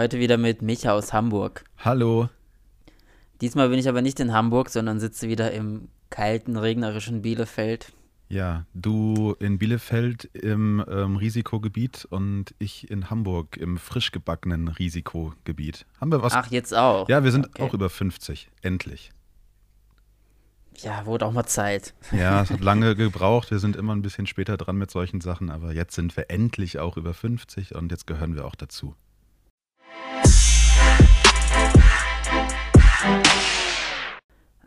Heute wieder mit Micha aus Hamburg. Hallo. Diesmal bin ich aber nicht in Hamburg, sondern sitze wieder im kalten, regnerischen Bielefeld. Ja, du in Bielefeld im ähm, Risikogebiet und ich in Hamburg im frisch gebackenen Risikogebiet. Haben wir was? Ach, jetzt auch. Ja, wir sind Okay. auch über 50. Endlich. Ja, wurde auch mal Zeit. Ja, es hat lange gebraucht. Wir sind immer ein bisschen später dran mit solchen Sachen, aber jetzt sind wir endlich auch über 50 und jetzt gehören wir auch dazu.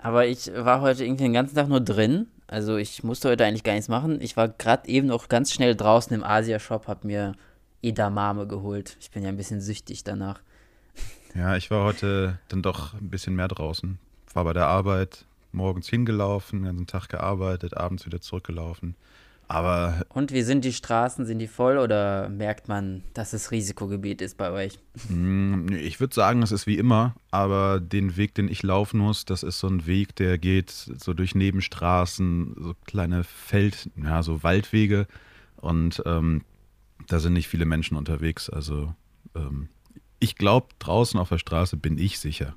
Aber ich war heute irgendwie den ganzen Tag nur drin. Also ich musste heute eigentlich gar nichts machen. Ich war gerade eben noch ganz schnell draußen im Asia-Shop, hab mir Edamame geholt. Ich bin ja ein bisschen süchtig danach. Ja, ich war heute dann doch ein bisschen mehr draußen. War bei der Arbeit, morgens hingelaufen, den ganzen Tag gearbeitet, abends wieder zurückgelaufen. Aber Und wie sind die Straßen? Sind die voll oder merkt man, dass es Risikogebiet ist bei euch? Mm, Ich würde sagen, es ist wie immer, aber den Weg, den ich laufen muss, das ist so ein Weg, der geht so durch Nebenstraßen, so kleine Feld, ja, so Waldwege und ähm, da sind nicht viele Menschen unterwegs. Also ähm, ich glaube, draußen auf der Straße bin ich sicher.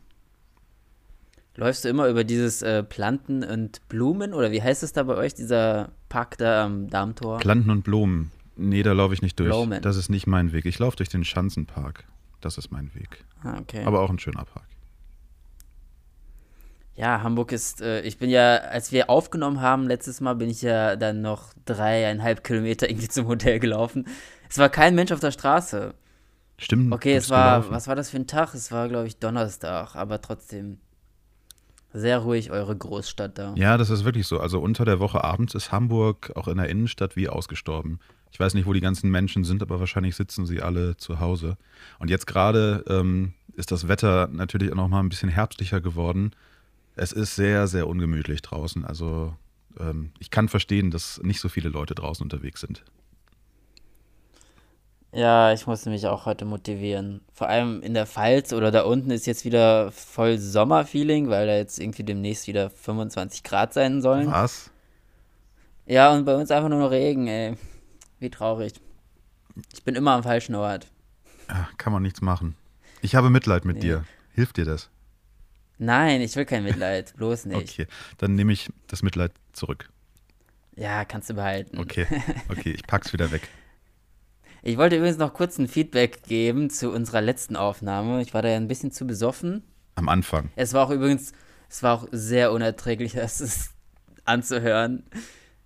Läufst du immer über dieses äh, Planten und Blumen oder wie heißt es da bei euch, dieser Park da am Darmtor? Planten und Blumen, nee, da laufe ich nicht durch. Blumen. Das ist nicht mein Weg. Ich laufe durch den Schanzenpark. Das ist mein Weg. ah, okay. Aber auch ein schöner Park. Ja, Hamburg ist, äh, ich bin ja, als wir aufgenommen haben, letztes Mal bin ich ja dann noch dreieinhalb Kilometer irgendwie zum Hotel gelaufen. Es war kein Mensch auf der Straße. Stimmt. Okay, es war, gelaufen. was war das für ein Tag? Es war, glaube ich, Donnerstag, aber trotzdem sehr ruhig eure Großstadt da. Ja, das ist wirklich so. Also unter der Woche abends ist Hamburg auch in der Innenstadt wie ausgestorben. Ich weiß nicht, wo die ganzen Menschen sind, aber wahrscheinlich sitzen sie alle zu Hause. Und jetzt gerade ähm, ist das Wetter natürlich auch noch mal ein bisschen herbstlicher geworden. Es ist sehr, sehr ungemütlich draußen. Also ähm, ich kann verstehen, dass nicht so viele Leute draußen unterwegs sind. Ja, ich musste mich auch heute motivieren. Vor allem in der Pfalz oder da unten ist jetzt wieder voll Sommerfeeling, weil da jetzt irgendwie demnächst wieder 25 Grad sein sollen. Was? Ja, und bei uns einfach nur noch Regen, ey. Wie traurig. Ich bin immer am falschen Ort. Ja, kann man nichts machen. Ich habe Mitleid mit Nee. dir. Hilft dir das? Nein, ich will kein Mitleid, bloß nicht. Okay, dann nehme ich das Mitleid zurück. Ja, kannst du behalten. Okay, okay, ich pack's wieder weg. Ich wollte übrigens noch kurz ein Feedback geben zu unserer letzten Aufnahme. Ich war da ja ein bisschen zu besoffen. Am Anfang. Es war auch übrigens, es war auch sehr unerträglich, das anzuhören.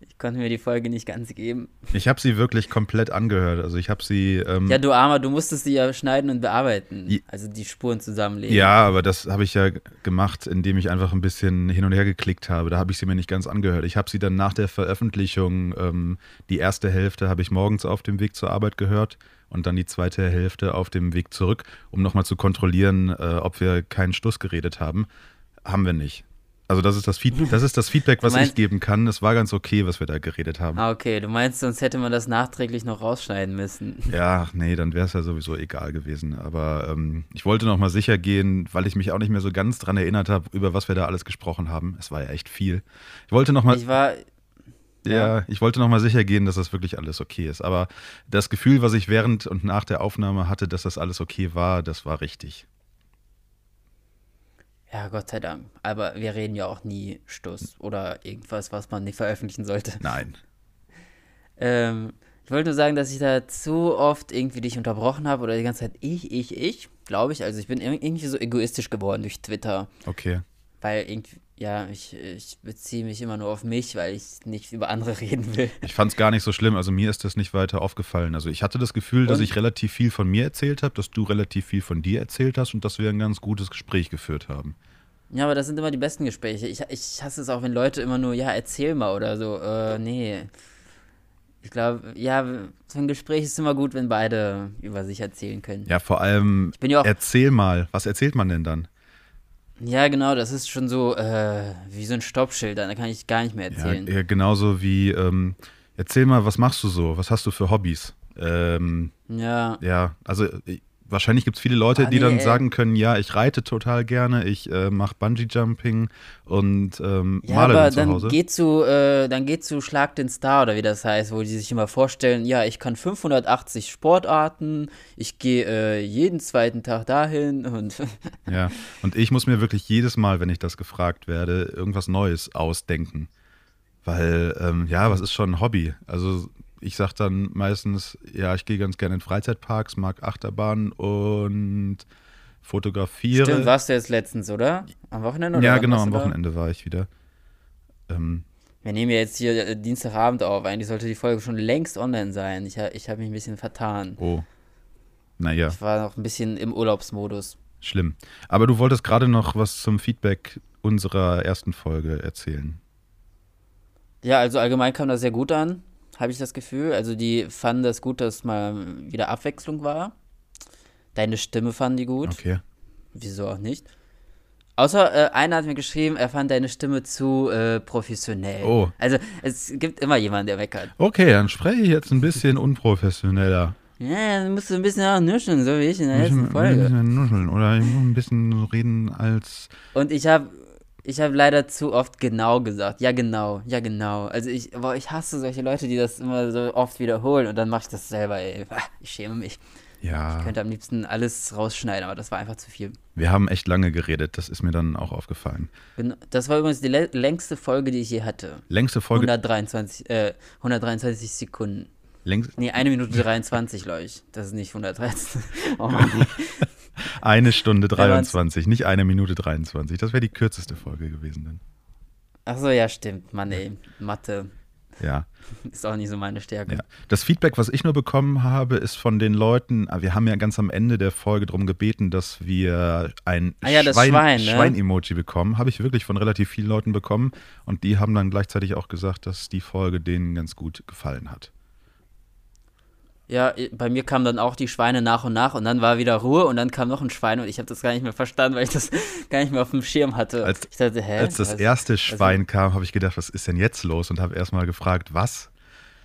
Ich konnte mir die Folge nicht ganz geben. Ich habe sie wirklich komplett angehört. Also ich habe sie. Ähm, Ja, du Armer, du musstest die ja schneiden und bearbeiten. Also die Spuren zusammenlegen. ja, aber das habe ich ja gemacht, indem ich einfach ein bisschen hin und her geklickt habe. Da habe ich sie mir nicht ganz angehört. Ich habe sie dann nach der Veröffentlichung, ähm, die erste Hälfte habe ich morgens auf dem Weg zur Arbeit gehört und dann die zweite Hälfte auf dem Weg zurück, um nochmal zu kontrollieren, äh, ob wir keinen Stuss geredet haben. Haben wir nicht. Also das ist das, Feed das, ist das Feedback, was meinst- ich geben kann. Es war ganz okay, was wir da geredet haben. Ah, okay, du meinst, sonst hätte man das nachträglich noch rausschneiden müssen. Ja, nee, dann wäre es ja sowieso egal gewesen. Aber ähm, ich wollte noch mal sicher gehen, weil ich mich auch nicht mehr so ganz dran erinnert habe, über was wir da alles gesprochen haben. Es war ja echt viel. Ich wollte noch mal, Ich war, ja, ich wollte noch mal sicher gehen, dass das wirklich alles okay ist. Aber das Gefühl, was ich während und nach der Aufnahme hatte, dass das alles okay war, das war richtig. Ja, Gott sei Dank. Aber wir reden ja auch nie Stuss oder irgendwas, was man nicht veröffentlichen sollte. Nein. Ähm, ich wollte nur sagen, dass ich da zu oft irgendwie dich unterbrochen habe oder die ganze Zeit ich, ich, ich, glaube ich. Also ich bin ir- irgendwie so egoistisch geworden durch Twitter. Okay. Weil irgendwie, ja, ich, ich beziehe mich immer nur auf mich, weil ich nicht über andere reden will. Ich fand es gar nicht so schlimm. Also mir ist das nicht weiter aufgefallen. Also ich hatte das Gefühl, dass Und? ich relativ viel von mir erzählt habe, dass du relativ viel von dir erzählt hast und dass wir ein ganz gutes Gespräch geführt haben. Ja, aber das sind immer die besten Gespräche. Ich, ich hasse es auch, wenn Leute immer nur, ja, erzähl mal oder so. Äh, nee. Ich glaube, ja, so ein Gespräch ist immer gut, wenn beide über sich erzählen können. Ja, vor allem, Ich bin ja auch erzähl mal. Was erzählt man denn dann? Ja, genau, das ist schon so äh, wie so ein Stoppschild, da kann ich gar nicht mehr Ja, erzählen. ja, genauso wie, ähm, erzähl mal, was machst du so? Was hast du für Hobbys? Ähm, Ja, ja, also äh, wahrscheinlich gibt es viele Leute, Ah, die dann ey. sagen können, ja, ich reite total gerne, ich äh, mache Bungee-Jumping und ähm, Ja, male aber dann zu Hause. geht zu, äh, dann geht zu Schlag den Star oder wie das heißt, wo die sich immer vorstellen, ja, ich kann 580 Sportarten, ich gehe äh, jeden zweiten Tag dahin und Ja, und ich muss mir wirklich jedes Mal, wenn ich das gefragt werde, irgendwas Neues ausdenken. Weil, ähm, ja, was ist schon ein Hobby? Also ich sage dann meistens, ja, ich gehe ganz gerne in Freizeitparks, mag Achterbahn und fotografiere. Stimmt, warst du jetzt letztens, oder? Am Wochenende? Oder ja, genau, am? Wochenende war ich wieder. Ähm, Wir nehmen ja jetzt hier äh, Dienstagabend auf. Eigentlich sollte die Folge schon längst online sein. Ich, ich habe mich ein bisschen vertan. oh, naja, Ich war noch ein bisschen im Urlaubsmodus. schlimm. Aber du wolltest gerade noch was zum Feedback unserer ersten Folge erzählen. Ja, also allgemein kam das sehr gut an, habe ich das Gefühl. Also die fanden das gut, dass mal wieder Abwechslung war. Deine Stimme fanden die gut. Okay. Wieso auch nicht? Außer äh, einer hat mir geschrieben, er fand deine Stimme zu äh, professionell. Oh. Also es gibt immer jemanden, der meckert. Okay, dann spreche ich jetzt ein bisschen unprofessioneller. Ja, dann musst du ein bisschen auch nuscheln, so wie ich in der letzten bisschen, ein Folge. bisschen nuscheln oder ich muss ein bisschen reden als. Und ich habe ich hab leider zu oft genau gesagt. Ja, genau, ja, genau. Also ich, boah, ich hasse solche Leute, die das immer so oft wiederholen und dann mache ich das selber, ey. Ich schäme mich. Ja, Ich könnte am liebsten alles rausschneiden, aber das war einfach zu viel. wir haben echt lange geredet, das ist mir dann auch aufgefallen. Gen- Das war übrigens die lä- längste Folge, die ich je hatte. Längste Folge. 123, äh, 123 Sekunden. Längst, Nee, eine Minute 23, glaube ich. Das ist nicht 113. Oh Mann. Eine Stunde Wenn man's- 23, nicht eine Minute 23. Das wäre die kürzeste Folge gewesen dann. Achso, ja, stimmt. Mann, ey. Mathe Ja, ist auch nicht so meine Stärke. ja. Das Feedback, was ich nur bekommen habe, ist von den Leuten, ah, wir haben ja ganz am Ende der Folge darum gebeten, dass wir ein Ah ja, das Schwein- Schwein, ne? Schwein-Emoji bekommen. Habe ich wirklich von relativ vielen Leuten bekommen. Und die haben dann gleichzeitig auch gesagt, dass die Folge denen ganz gut gefallen hat. Ja, bei mir kamen dann auch die Schweine nach und nach und dann war wieder Ruhe und dann kam noch ein Schwein und ich habe das gar nicht mehr verstanden, weil ich das gar nicht mehr auf dem Schirm hatte. Als- dachte? Als das Was- erste Schwein kam, habe ich gedacht, was ist denn jetzt los? Und habe erstmal gefragt, was?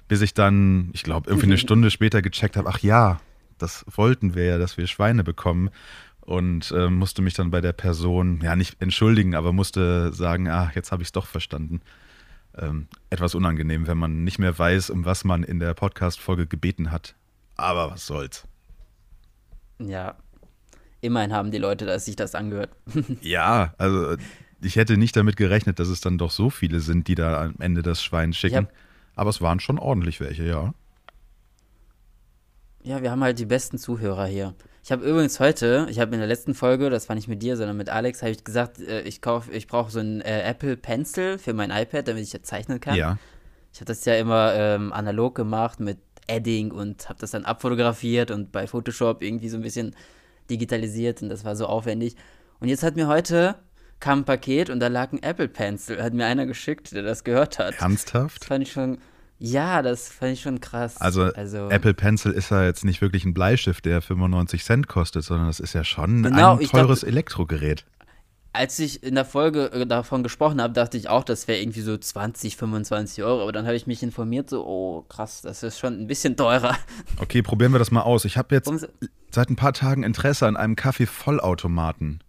Bis ich dann, ich glaube, irgendwie eine Stunde später gecheckt habe, ach ja, das wollten wir ja, dass wir Schweine bekommen. Und äh, musste mich dann bei der Person, ja, nicht entschuldigen, aber musste sagen, ah, jetzt habe ich es doch verstanden. Ähm, etwas unangenehm, wenn man nicht mehr weiß, um was man in der Podcast-Folge gebeten hat. Aber was soll's. Ja. Immerhin haben die Leute dass sich das angehört. Ja, also ich hätte nicht damit gerechnet, dass es dann doch so viele sind, die da am Ende das Schwein schicken. Aber es waren schon ordentlich welche, ja. Ja, wir haben halt die besten Zuhörer hier. Ich habe übrigens heute, ich habe in der letzten Folge, das war nicht mit dir, sondern mit Alex, habe ich gesagt, äh, ich kauf, ich brauche so einen äh, Apple Pencil für mein iPad, damit ich jetzt zeichnen kann. Ja. Ich habe das ja immer ähm, analog gemacht mit Edding und habe das dann abfotografiert und bei Photoshop irgendwie so ein bisschen digitalisiert und das war so aufwendig. Und jetzt hat mir heute kam ein Paket und da lag ein Apple Pencil, hat mir einer geschickt, der das gehört hat. Das Ernsthaft? fand ich schon, ja, das fand ich schon krass. Also, also Apple Pencil ist ja jetzt nicht wirklich ein Bleistift, der 95 Cent kostet, sondern das ist ja schon Genau, ein teures Elektrogerät. als ich in der Folge äh, davon gesprochen habe, dachte ich auch, das wäre irgendwie so 20, 25 Euro. Aber dann habe ich mich informiert, so, oh krass, das ist schon ein bisschen teurer. Okay, probieren wir das mal aus. Ich habe jetzt so- seit ein paar Tagen Interesse an einem Kaffeevollautomaten,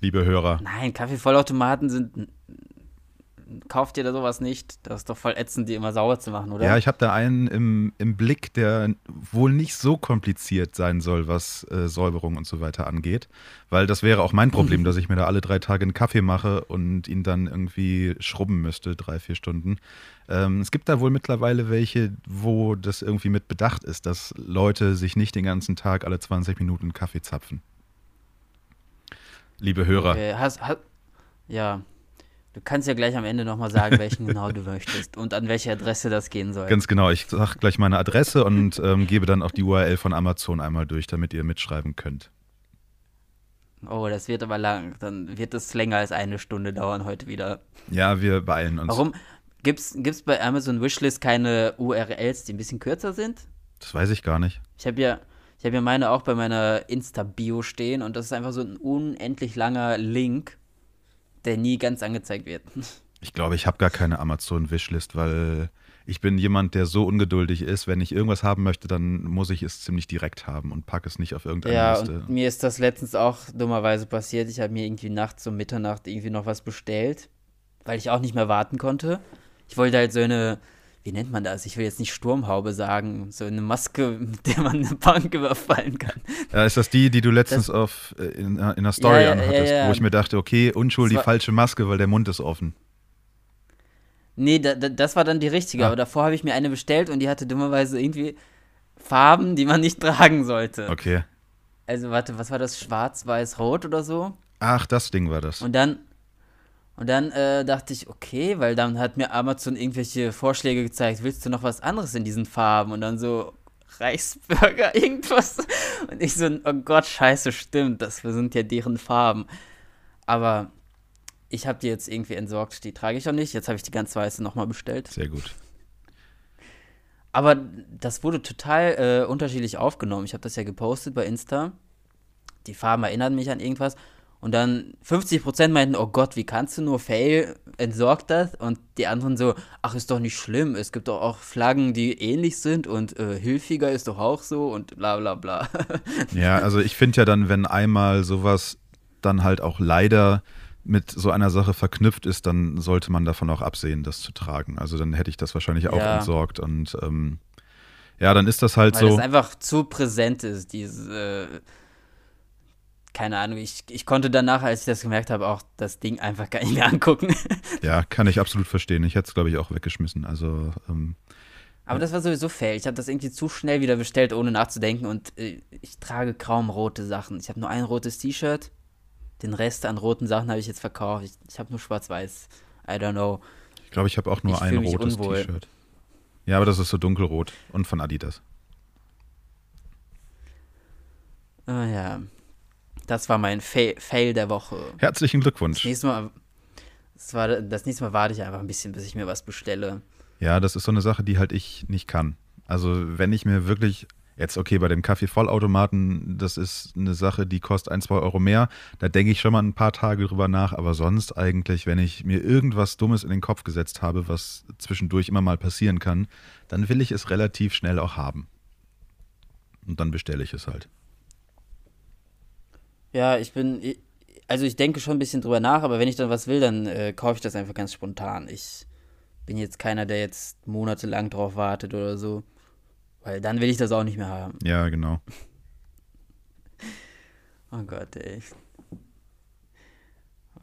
liebe Hörer. Nein, Kaffeevollautomaten sind. Kauft ihr da sowas nicht? Das ist doch voll ätzend, die immer sauer zu machen, oder? Ja, ich habe da einen im, im Blick, der wohl nicht so kompliziert sein soll, was äh, Säuberung und so weiter angeht. Weil das wäre auch mein Problem, dass ich mir da alle drei Tage einen Kaffee mache und ihn dann irgendwie schrubben müsste, drei, vier Stunden. Ähm, es gibt da wohl mittlerweile welche, wo das irgendwie mit bedacht ist, dass Leute sich nicht den ganzen Tag alle 20 Minuten Kaffee zapfen. Liebe Hörer, Okay, hast, hast, ja. Du kannst ja gleich am Ende nochmal sagen, welchen genau du möchtest und an welche Adresse das gehen soll. ganz genau, ich sage gleich meine Adresse und ähm, gebe dann auch die URL von Amazon einmal durch, damit ihr mitschreiben könnt. Oh, das wird aber lang. Dann wird es länger als eine Stunde dauern heute wieder. Ja, wir beeilen uns. Warum? Gibt's, gibt's bei Amazon Wishlist keine URLs, die ein bisschen kürzer sind? Das weiß ich gar nicht. Ich habe ja, ich habe ja meine auch bei meiner Insta-Bio stehen und das ist einfach so ein unendlich langer Link, der nie ganz angezeigt wird. Ich glaube, ich habe gar keine Amazon-Wishlist, weil ich bin jemand, der so ungeduldig ist, wenn ich irgendwas haben möchte, dann muss ich es ziemlich direkt haben und packe es nicht auf irgendeine ja, Liste. Und mir ist das letztens auch dummerweise passiert. Ich habe mir irgendwie nachts um Mitternacht irgendwie noch was bestellt, weil ich auch nicht mehr warten konnte. Ich wollte halt so eine, wie nennt man das? Ich will jetzt nicht Sturmhaube sagen, so eine Maske, mit der man eine Bank überfallen kann. Ja, ist das die, die du letztens das, auf, äh, in, in einer Story ja, anhattest, ja, ja, wo ich mir dachte, okay, unschuld die falsche Maske, weil der Mund ist offen. Nee, da, da, das war dann die richtige, ah. aber davor habe ich mir eine bestellt und die hatte dummerweise irgendwie Farben, die man nicht tragen sollte. Okay. Also, warte, was war das? Schwarz, Weiß, Rot oder so? Ach, das Ding war das. Und dann, und dann äh, dachte ich, okay, weil dann hat mir Amazon irgendwelche Vorschläge gezeigt, willst du noch was anderes in diesen Farben? Und dann so Reichsburger, irgendwas. Und ich so, oh Gott, scheiße, stimmt, das sind ja deren Farben. Aber ich habe die jetzt irgendwie entsorgt, die trage ich auch nicht. Jetzt habe ich die ganz weiße nochmal bestellt. Sehr gut. Aber das wurde total äh, unterschiedlich aufgenommen. Ich habe das ja gepostet bei Insta. Die Farben erinnern mich an irgendwas. Und dann 50% meinten, oh Gott, wie kannst du nur Fail, entsorgt das. Und die anderen so, ach, ist doch nicht schlimm. Es gibt doch auch Flaggen, die ähnlich sind und äh, hilfiger ist doch auch so und bla bla bla. ja, also ich finde ja dann, wenn einmal sowas dann halt auch leider mit so einer Sache verknüpft ist, dann sollte man davon auch absehen, das zu tragen. Also dann hätte ich das wahrscheinlich auch ja. entsorgt und ähm, ja, dann ist das halt Weil so. Weil es einfach zu präsent ist, diese. Äh, keine Ahnung, ich, ich konnte danach, als ich das gemerkt habe, auch das Ding einfach gar nicht mehr angucken. ja, kann ich absolut verstehen. Ich hätte es, glaube ich, auch weggeschmissen. Also. Ähm, aber das war sowieso fail. Ich habe das irgendwie zu schnell wieder bestellt, ohne nachzudenken. Und äh, ich trage kaum rote Sachen. Ich habe nur ein rotes T-Shirt den Rest an roten Sachen habe ich jetzt verkauft. Ich, ich habe nur schwarz-weiß. I don't know. Ich glaube, ich habe auch nur ich ein rotes T-Shirt. Ja, aber das ist so dunkelrot und von Adidas. Ah ja. Das war mein Fa Fail der Woche. Herzlichen Glückwunsch. Das nächste, Mal, das, war, das nächste Mal warte ich einfach ein bisschen, bis ich mir was bestelle. Ja, das ist so eine Sache, die halt ich nicht kann. Also, wenn ich mir wirklich Jetzt, okay, bei dem Kaffeevollautomaten, das ist eine Sache, die kostet ein, zwei Euro mehr. Da denke ich schon mal ein paar Tage drüber nach. Aber sonst eigentlich, wenn ich mir irgendwas Dummes in den Kopf gesetzt habe, was zwischendurch immer mal passieren kann, dann will ich es relativ schnell auch haben. Und dann bestelle ich es halt. Ja, ich bin, also ich denke schon ein bisschen drüber nach, aber wenn ich dann was will, dann äh, kaufe ich das einfach ganz spontan. Ich bin jetzt keiner, der jetzt monatelang drauf wartet oder so. Weil dann will ich das auch nicht mehr haben. Ja, genau. oh Gott, ey.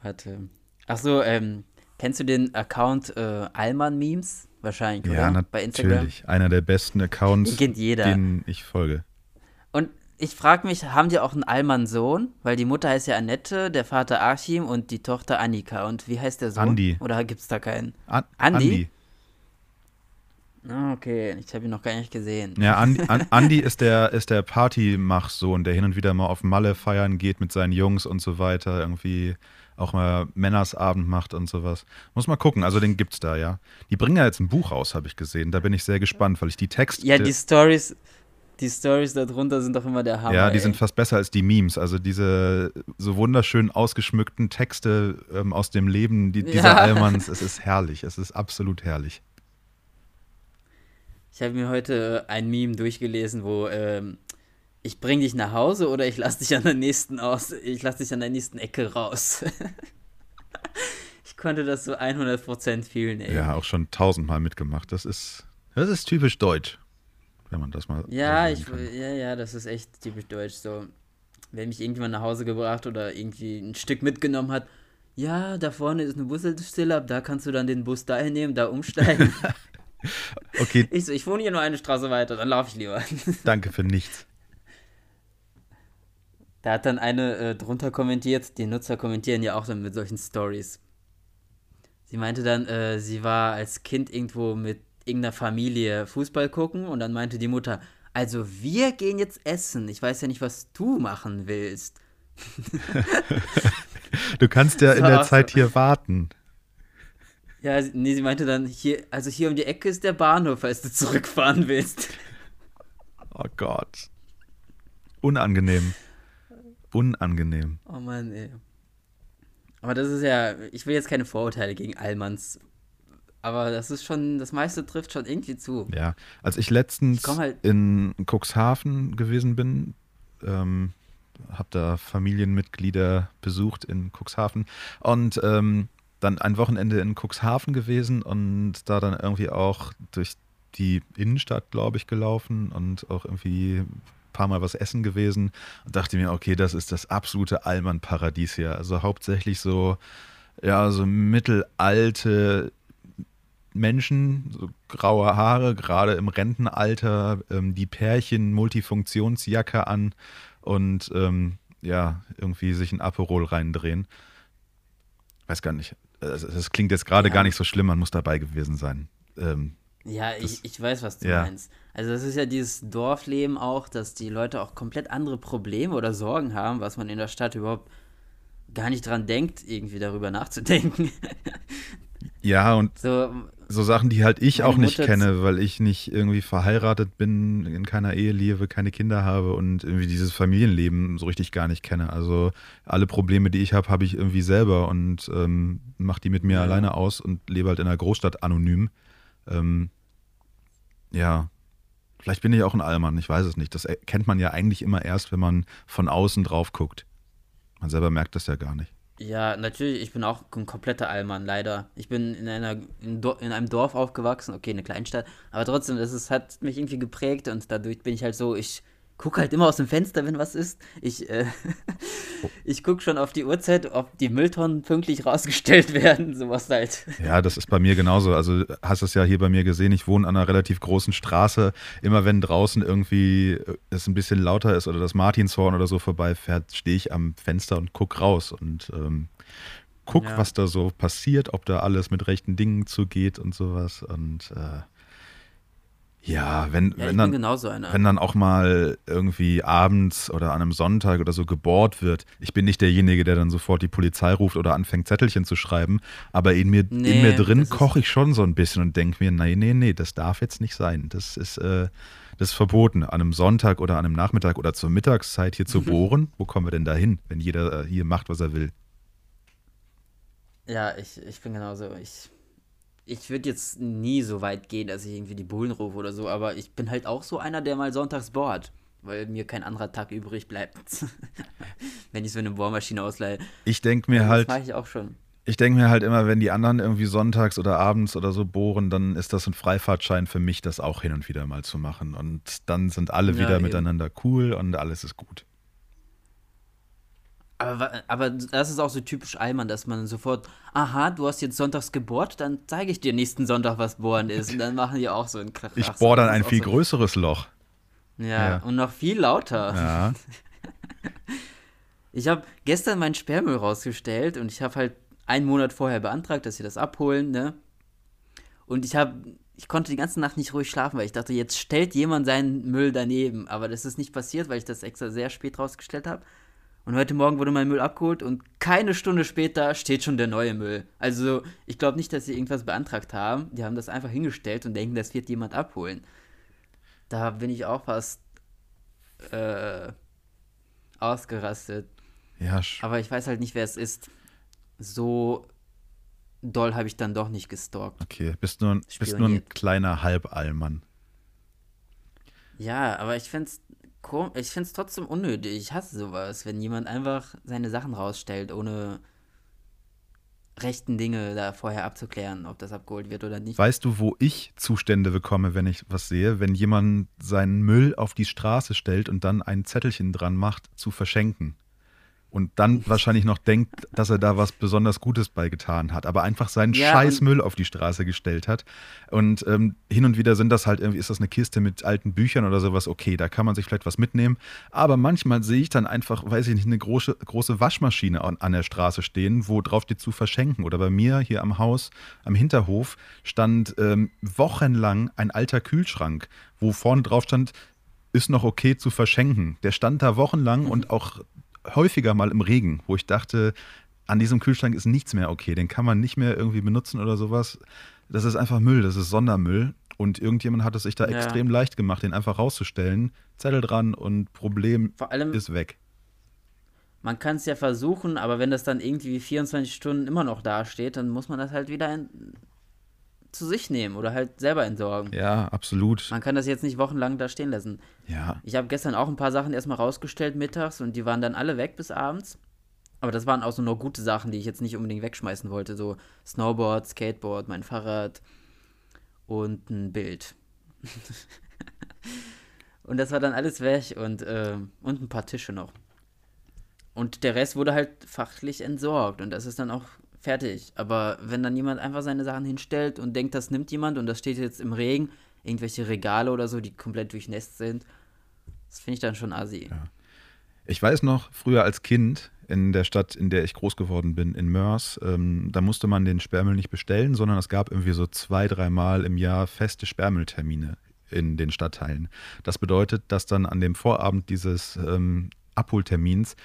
Warte. Ach so, ähm, kennst du den Account äh, Alman Memes? Wahrscheinlich, ja, oder? Bei Instagram. Natürlich. Einer der besten Accounts, den kennt jeder. denen ich folge. Und ich frage mich, haben die auch einen Alman-Sohn? Weil die Mutter heißt ja Annette, der Vater Achim und die Tochter Annika. Und wie heißt der Sohn? Andi. Oder gibt es da keinen? An Andi? Andi. Ah, okay. Ich habe ihn noch gar nicht gesehen. Ja, Andi, Andi ist der, ist der Partymachsohn, der hin und wieder mal auf Malle feiern geht mit seinen Jungs und so weiter. Irgendwie auch mal Männersabend macht und sowas. Muss mal gucken, also den gibt's da, ja. Die bringen ja jetzt ein Buch raus, habe ich gesehen. Da bin ich sehr gespannt, weil ich die Texte. Ja, die Stories, die Stories darunter sind doch immer der Hammer. Ja, die ey. sind fast besser als die Memes. Also diese so wunderschön ausgeschmückten Texte ähm, aus dem Leben die, dieser ja. Allmanns, es ist herrlich. Es ist absolut herrlich. Ich habe mir heute ein Meme durchgelesen, wo ähm, ich bring dich nach Hause oder ich lass dich an der nächsten aus, ich lass dich an der nächsten Ecke raus. ich konnte das so 100% fühlen, ey. Ja, auch schon tausendmal mitgemacht. Das ist, das ist typisch deutsch, wenn man das mal. Ja, ich, ja, ja, das ist echt typisch deutsch. So, wenn mich irgendjemand nach Hause gebracht oder irgendwie ein Stück mitgenommen hat, ja, da vorne ist eine Bushaltestelle, ab da kannst du dann den Bus dahin nehmen, da umsteigen. Okay. Ich so, ich wohne hier nur eine Straße weiter, dann laufe ich lieber. Danke für nichts. Da hat dann eine äh, drunter kommentiert, die Nutzer kommentieren ja auch dann mit solchen Stories. Sie meinte dann, äh, sie war als Kind irgendwo mit irgendeiner Familie Fußball gucken und dann meinte die Mutter, also wir gehen jetzt essen. Ich weiß ja nicht, was du machen willst. du kannst ja in der Zeit so. hier warten. Ja, nee, sie meinte dann, hier, also hier um die Ecke ist der Bahnhof, falls du zurückfahren willst. Oh Gott. Unangenehm. Unangenehm. Oh Mann, ey. Aber das ist ja, ich will jetzt keine Vorurteile gegen Allmanns Aber das ist schon, das meiste trifft schon irgendwie zu. Ja, als ich letztens Ich halt- in Cuxhaven gewesen bin, ähm, habe da Familienmitglieder besucht in Cuxhaven und ähm, dann ein Wochenende in Cuxhaven gewesen und da dann irgendwie auch durch die Innenstadt, glaube ich, gelaufen und auch irgendwie ein paar Mal was essen gewesen und dachte mir, okay, das ist das absolute Allmann-Paradies hier. Also hauptsächlich so, ja, so mittelalte Menschen, so graue Haare, gerade im Rentenalter, ähm, die Pärchen Multifunktionsjacke an und ähm, ja, irgendwie sich ein Aperol reindrehen. Weiß gar nicht. Also, Das klingt jetzt gerade Ja. gar nicht so schlimm, man muss dabei gewesen sein. Ähm, Ja, Das- ich, ich weiß, was du ja. meinst. Also das ist ja dieses Dorfleben auch, dass die Leute auch komplett andere Probleme oder Sorgen haben, was man in der Stadt überhaupt gar nicht dran denkt, irgendwie darüber nachzudenken. ja, und so, so Sachen, die halt ich Meine auch nicht Mutter- kenne, weil ich nicht irgendwie verheiratet bin, in keiner Ehe lebe, keine Kinder habe und irgendwie dieses Familienleben so richtig gar nicht kenne. Also alle Probleme, die ich habe, habe ich irgendwie selber und ähm, mache die mit mir Ja. alleine aus und lebe halt in einer Großstadt anonym. Ähm, ja, vielleicht bin ich auch ein Allmann, ich weiß es nicht. Das erkennt man ja eigentlich immer erst, wenn man von außen drauf guckt. Man selber merkt das ja gar nicht. Ja, natürlich, ich bin auch ein kompletter Allmann, leider. Ich bin in einer in, in einem Dorf aufgewachsen, okay, eine Kleinstadt, aber trotzdem, das ist, hat mich irgendwie geprägt und dadurch bin ich halt so, ich gucke halt immer aus dem Fenster, wenn was ist. Ich, äh, ich gucke schon auf die Uhrzeit, ob die Mülltonnen pünktlich rausgestellt werden, sowas halt. Ja, das ist bei mir genauso. Also hast es ja hier bei mir gesehen, ich wohne an einer relativ großen Straße. Immer wenn draußen irgendwie äh, es ein bisschen lauter ist oder das Martinshorn oder so vorbeifährt, stehe ich am Fenster und guck raus und ähm, guck, Ja. was da so passiert, ob da alles mit rechten Dingen zugeht und sowas. Und äh, ja, wenn, Ja, wenn dann wenn dann auch mal irgendwie abends oder an einem Sonntag oder so gebohrt wird. Ich bin nicht derjenige, der dann sofort die Polizei ruft oder anfängt, Zettelchen zu schreiben, aber in mir, in Nee, mir drin koche ich schon so ein bisschen und denke mir, nee, nee, nee, das darf jetzt nicht sein. Das ist, äh, das ist verboten. An einem Sonntag oder an einem Nachmittag oder zur Mittagszeit hier zu bohren, wo kommen wir denn da hin, wenn jeder äh, hier macht, was er will? Ja, ich, ich bin genauso. Ich, ich würde jetzt nie so weit gehen, dass ich irgendwie die Bullen rufe oder so, aber ich bin halt auch so einer, der mal sonntags bohrt, weil mir kein anderer Tag übrig bleibt. Wenn ich so eine Bohrmaschine ausleihe. Ich denke mir das halt, mache ich auch schon. Ich denke mir halt immer, wenn die anderen irgendwie sonntags oder abends oder so bohren, dann ist das ein Freifahrtschein für mich, das auch hin und wieder mal zu machen. Und dann sind alle Ja, wieder eben. miteinander cool und alles ist gut. Aber, aber das ist auch so typisch Allmann, dass man sofort, aha, du hast jetzt sonntags gebohrt, dann zeige ich dir nächsten Sonntag, was bohren ist. Und dann machen die auch so einen Krach. Ich bohre dann ein viel größeres. größeres Loch. Ja, Ja. und noch viel lauter. Ja. Ich habe gestern meinen Sperrmüll rausgestellt und ich habe halt einen Monat vorher beantragt, dass sie das abholen, ne? Und ich habe, ich konnte die ganze Nacht nicht ruhig schlafen, weil ich dachte, jetzt stellt jemand seinen Müll daneben. Aber das ist nicht passiert, weil ich das extra sehr spät rausgestellt habe. Und heute Morgen wurde mein Müll abgeholt und keine Stunde später steht schon der neue Müll. Also ich glaube nicht, dass sie irgendwas beantragt haben. Die haben das einfach hingestellt und denken, das wird jemand abholen. Da bin ich auch fast äh, ausgerastet. Ja, Aber ich weiß halt nicht, wer es ist. So doll habe ich dann doch nicht gestalkt. okay. Bist nur, bist nur ein kleiner Halballmann. Ja, aber ich finde es ich find's trotzdem unnötig. Ich hasse sowas, wenn jemand einfach seine Sachen rausstellt, ohne rechten Dinge da vorher abzuklären, ob das abgeholt wird oder nicht. Weißt du, wo ich Zustände bekomme, wenn ich was sehe? Wenn jemand seinen Müll auf die Straße stellt und dann ein Zettelchen dran macht, zu verschenken. Und dann wahrscheinlich noch denkt, dass er da was besonders Gutes beigetan hat, aber einfach seinen Ja, scheiß Müll auf die Straße gestellt hat. Und ähm, hin und wieder sind das halt irgendwie, ist das eine Kiste mit alten Büchern oder sowas, okay, da kann man sich vielleicht was mitnehmen. Aber manchmal sehe ich dann einfach, weiß ich nicht, eine große, große Waschmaschine an, an der Straße stehen, wo drauf steht zu verschenken. Oder bei mir hier am Haus, am Hinterhof, stand ähm, wochenlang ein alter Kühlschrank, wo vorne drauf stand, ist noch okay zu verschenken. Der stand da wochenlang und auch häufiger mal im Regen, wo ich dachte, an diesem Kühlschrank ist nichts mehr okay, den kann man nicht mehr irgendwie benutzen oder sowas. Das ist einfach Müll, das ist Sondermüll. Und irgendjemand hat es sich da Ja. extrem leicht gemacht, den einfach rauszustellen, Zettel dran und Problem Vor allem, ist weg. man kann es ja versuchen, aber wenn das dann irgendwie 24 Stunden immer noch dasteht, dann muss man das halt wieder in, zu sich nehmen oder halt selber entsorgen. Ja, absolut. Man kann das jetzt nicht wochenlang da stehen lassen. Ja. Ich habe gestern auch ein paar Sachen erstmal rausgestellt mittags und die waren dann alle weg bis abends. Aber das waren auch so nur gute Sachen, die ich jetzt nicht unbedingt wegschmeißen wollte. So Snowboard, Skateboard, mein Fahrrad und ein Bild. und das war dann alles weg und, äh, und ein paar Tische noch. Und der Rest wurde halt fachlich entsorgt und das ist dann auch fertig. Aber wenn dann jemand einfach seine Sachen hinstellt und denkt, das nimmt jemand und das steht jetzt im Regen, irgendwelche Regale oder so, die komplett durchnässt sind, das finde ich dann schon assi. Ja. Ich weiß noch, früher als Kind in der Stadt, in der ich groß geworden bin, in Mörs, ähm, da musste man den Sperrmüll nicht bestellen, sondern es gab irgendwie so zwei, dreimal im Jahr feste Sperrmülltermine in den Stadtteilen. Das bedeutet, dass dann an dem Vorabend dieses ähm, Abholtermins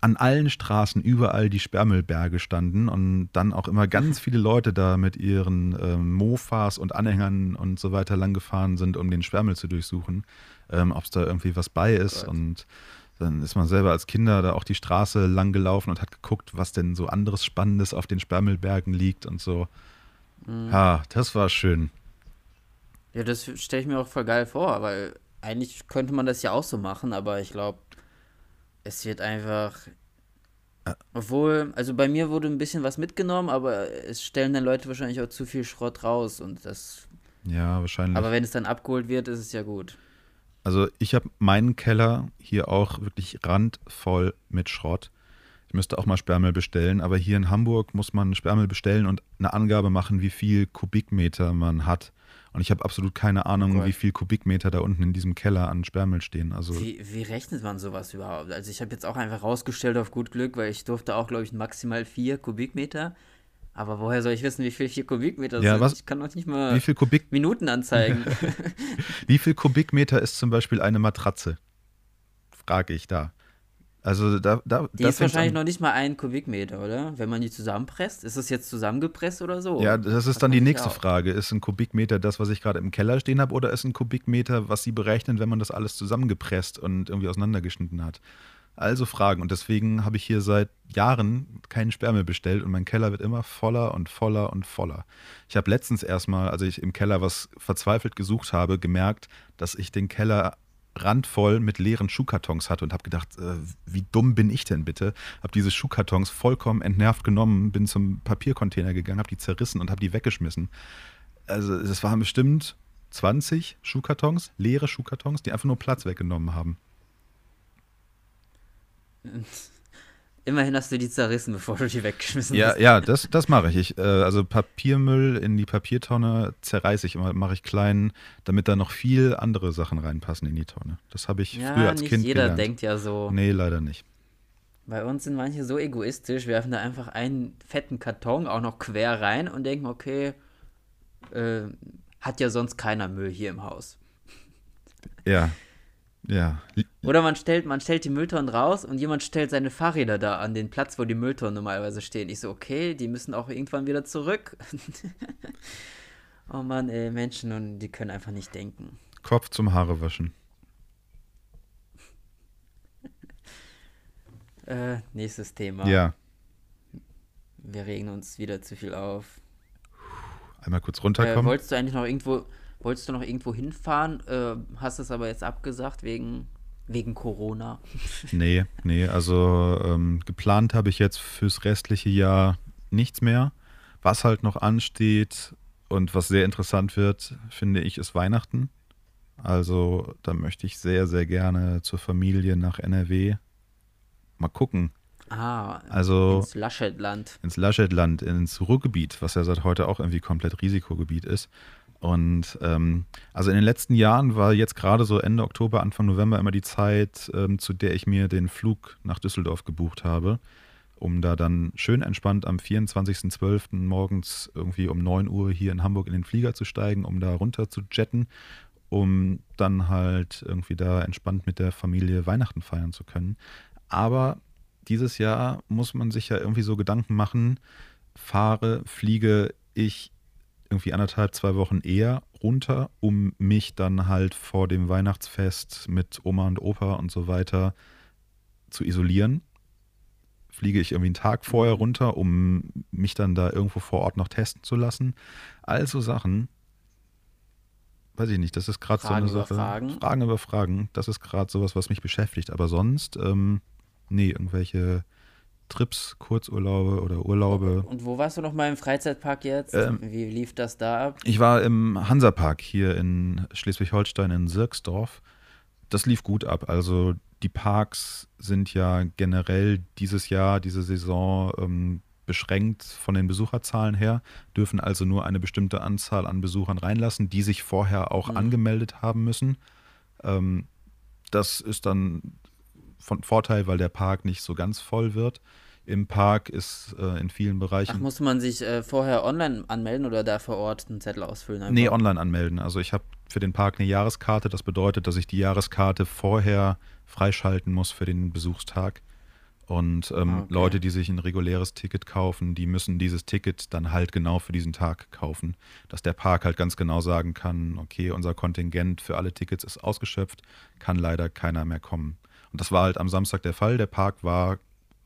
an allen Straßen überall die Sperrmüllberge standen und dann auch immer ganz viele Leute da mit ihren ähm, Mofas und Anhängern und so weiter langgefahren sind, um den Sperrmüll zu durchsuchen, ähm, ob es da irgendwie was bei ist. Oh und dann ist man selber als Kinder da auch die Straße lang gelaufen und hat geguckt, was denn so anderes Spannendes auf den Sperrmüllbergen liegt und so. Mhm. Ja, das war schön. Ja, das stelle ich mir auch voll geil vor, weil eigentlich könnte man das ja auch so machen, aber ich glaube, es wird einfach. Obwohl, also bei mir wurde ein bisschen was mitgenommen, aber es stellen dann Leute wahrscheinlich auch zu viel Schrott raus und das. Ja, wahrscheinlich. Aber wenn es dann abgeholt wird, ist es ja gut. Also ich habe meinen Keller hier auch wirklich randvoll mit Schrott. Ich müsste auch mal Sperrmüll bestellen, aber hier in Hamburg muss man Sperrmüll bestellen und eine Angabe machen, wie viel Kubikmeter man hat. Und ich habe absolut keine Ahnung, oh wie viel Kubikmeter da unten in diesem Keller an Sperrmüll stehen. Also wie, wie rechnet man sowas überhaupt? Also ich habe jetzt auch einfach rausgestellt auf gut Glück, weil ich durfte auch, glaube ich, maximal vier Kubikmeter. Aber woher soll ich wissen, wie viel vier Kubikmeter ja, sind? Was? Ich kann doch nicht mal wie viel Kubik Minuten anzeigen. wie viel Kubikmeter ist zum Beispiel eine Matratze? Frage ich da. Also da, da, die ist wahrscheinlich noch nicht mal ein Kubikmeter, oder? Wenn man die zusammenpresst. Ist es jetzt zusammengepresst oder so? Ja, das ist dann die nächste Frage. Ist ein Kubikmeter das, was ich gerade im Keller stehen habe, oder ist ein Kubikmeter, was Sie berechnen, wenn man das alles zusammengepresst und irgendwie auseinandergeschnitten hat? Also Fragen. Und deswegen habe ich hier seit Jahren keinen Sperrmüll bestellt und mein Keller wird immer voller und voller und voller. Ich habe letztens erstmal, als ich im Keller was verzweifelt gesucht habe, gemerkt, dass ich den Keller randvoll mit leeren Schuhkartons hatte und habe gedacht, äh, wie dumm bin ich denn bitte? Habe diese Schuhkartons vollkommen entnervt genommen, bin zum Papiercontainer gegangen, habe die zerrissen und habe die weggeschmissen. Also es waren bestimmt 20 Schuhkartons, leere Schuhkartons, die einfach nur Platz weggenommen haben. Immerhin hast du die zerrissen, bevor du die weggeschmissen ja, hast. Ja, das, das mache ich. ich äh, also Papiermüll in die Papiertonne zerreiße ich immer, mache ich klein, damit da noch viel andere Sachen reinpassen in die Tonne. Das habe ich ja, früher als Kind jeder gelernt. denkt ja so. Nee, leider nicht. Bei uns sind manche so egoistisch, werfen da einfach einen fetten Karton auch noch quer rein und denken, okay, äh, hat ja sonst keiner Müll hier im Haus. Ja, ja. Oder man stellt, man stellt die Mülltonnen raus und jemand stellt seine Fahrräder da an den Platz, wo die Mülltonnen normalerweise stehen. Ich so, okay, die müssen auch irgendwann wieder zurück. oh Mann, ey, Menschen und die können einfach nicht denken. Kopf zum Haare waschen. äh, nächstes Thema. Ja. Wir regen uns wieder zu viel auf. Einmal kurz runterkommen. Äh, wolltest du eigentlich noch irgendwo Wolltest du noch irgendwo hinfahren? Äh, hast es aber jetzt abgesagt wegen, wegen Corona? Nee, nee, also ähm, geplant habe ich jetzt fürs restliche Jahr nichts mehr. Was halt noch ansteht und was sehr interessant wird, finde ich, ist Weihnachten. Also da möchte ich sehr, sehr gerne zur Familie nach NRW. Mal gucken. Ah, also ins Laschetland. Ins Laschetland, ins Ruhrgebiet, was ja seit heute auch irgendwie komplett Risikogebiet ist. Und ähm, also in den letzten Jahren war jetzt gerade so Ende Oktober, Anfang November immer die Zeit, ähm, zu der ich mir den Flug nach Düsseldorf gebucht habe, um da dann schön entspannt am 24.12. morgens irgendwie um 9 Uhr hier in Hamburg in den Flieger zu steigen, um da runter zu jetten, um dann halt irgendwie da entspannt mit der Familie Weihnachten feiern zu können. Aber dieses Jahr muss man sich ja irgendwie so Gedanken machen, fahre, fliege ich irgendwie anderthalb, zwei Wochen eher runter, um mich dann halt vor dem Weihnachtsfest mit Oma und Opa und so weiter zu isolieren. fliege ich irgendwie einen Tag vorher runter, um mich dann da irgendwo vor Ort noch testen zu lassen. Also Sachen, weiß ich nicht, das ist gerade so eine Sache. Fragen. Fragen über Fragen, das ist gerade sowas, was mich beschäftigt. Aber sonst, ähm, nee, irgendwelche Trips, Kurzurlaube oder Urlaube. Und wo warst du noch mal im Freizeitpark jetzt? Ähm, Wie lief das da ab? Ich war im Hansapark hier in Schleswig-Holstein in Sirksdorf. Das lief gut ab. Also die Parks sind ja generell dieses Jahr, diese Saison ähm, beschränkt von den Besucherzahlen her, dürfen also nur eine bestimmte Anzahl an Besuchern reinlassen, die sich vorher auch Mhm. angemeldet haben müssen. Ähm, das ist dann von Vorteil, weil der Park nicht so ganz voll wird. Im Park ist äh, in vielen Bereichen. Ach, musste man sich äh, vorher online anmelden oder da vor Ort einen Zettel ausfüllen? Einfach? Nee, online anmelden. Also ich habe für den Park eine Jahreskarte. Das bedeutet, dass ich die Jahreskarte vorher freischalten muss für den Besuchstag. Und ähm, Ah, okay. Leute, die sich ein reguläres Ticket kaufen, die müssen dieses Ticket dann halt genau für diesen Tag kaufen. Dass der Park halt ganz genau sagen kann, okay, unser Kontingent für alle Tickets ist ausgeschöpft, kann leider keiner mehr kommen. Und das war halt am Samstag der Fall. Der Park war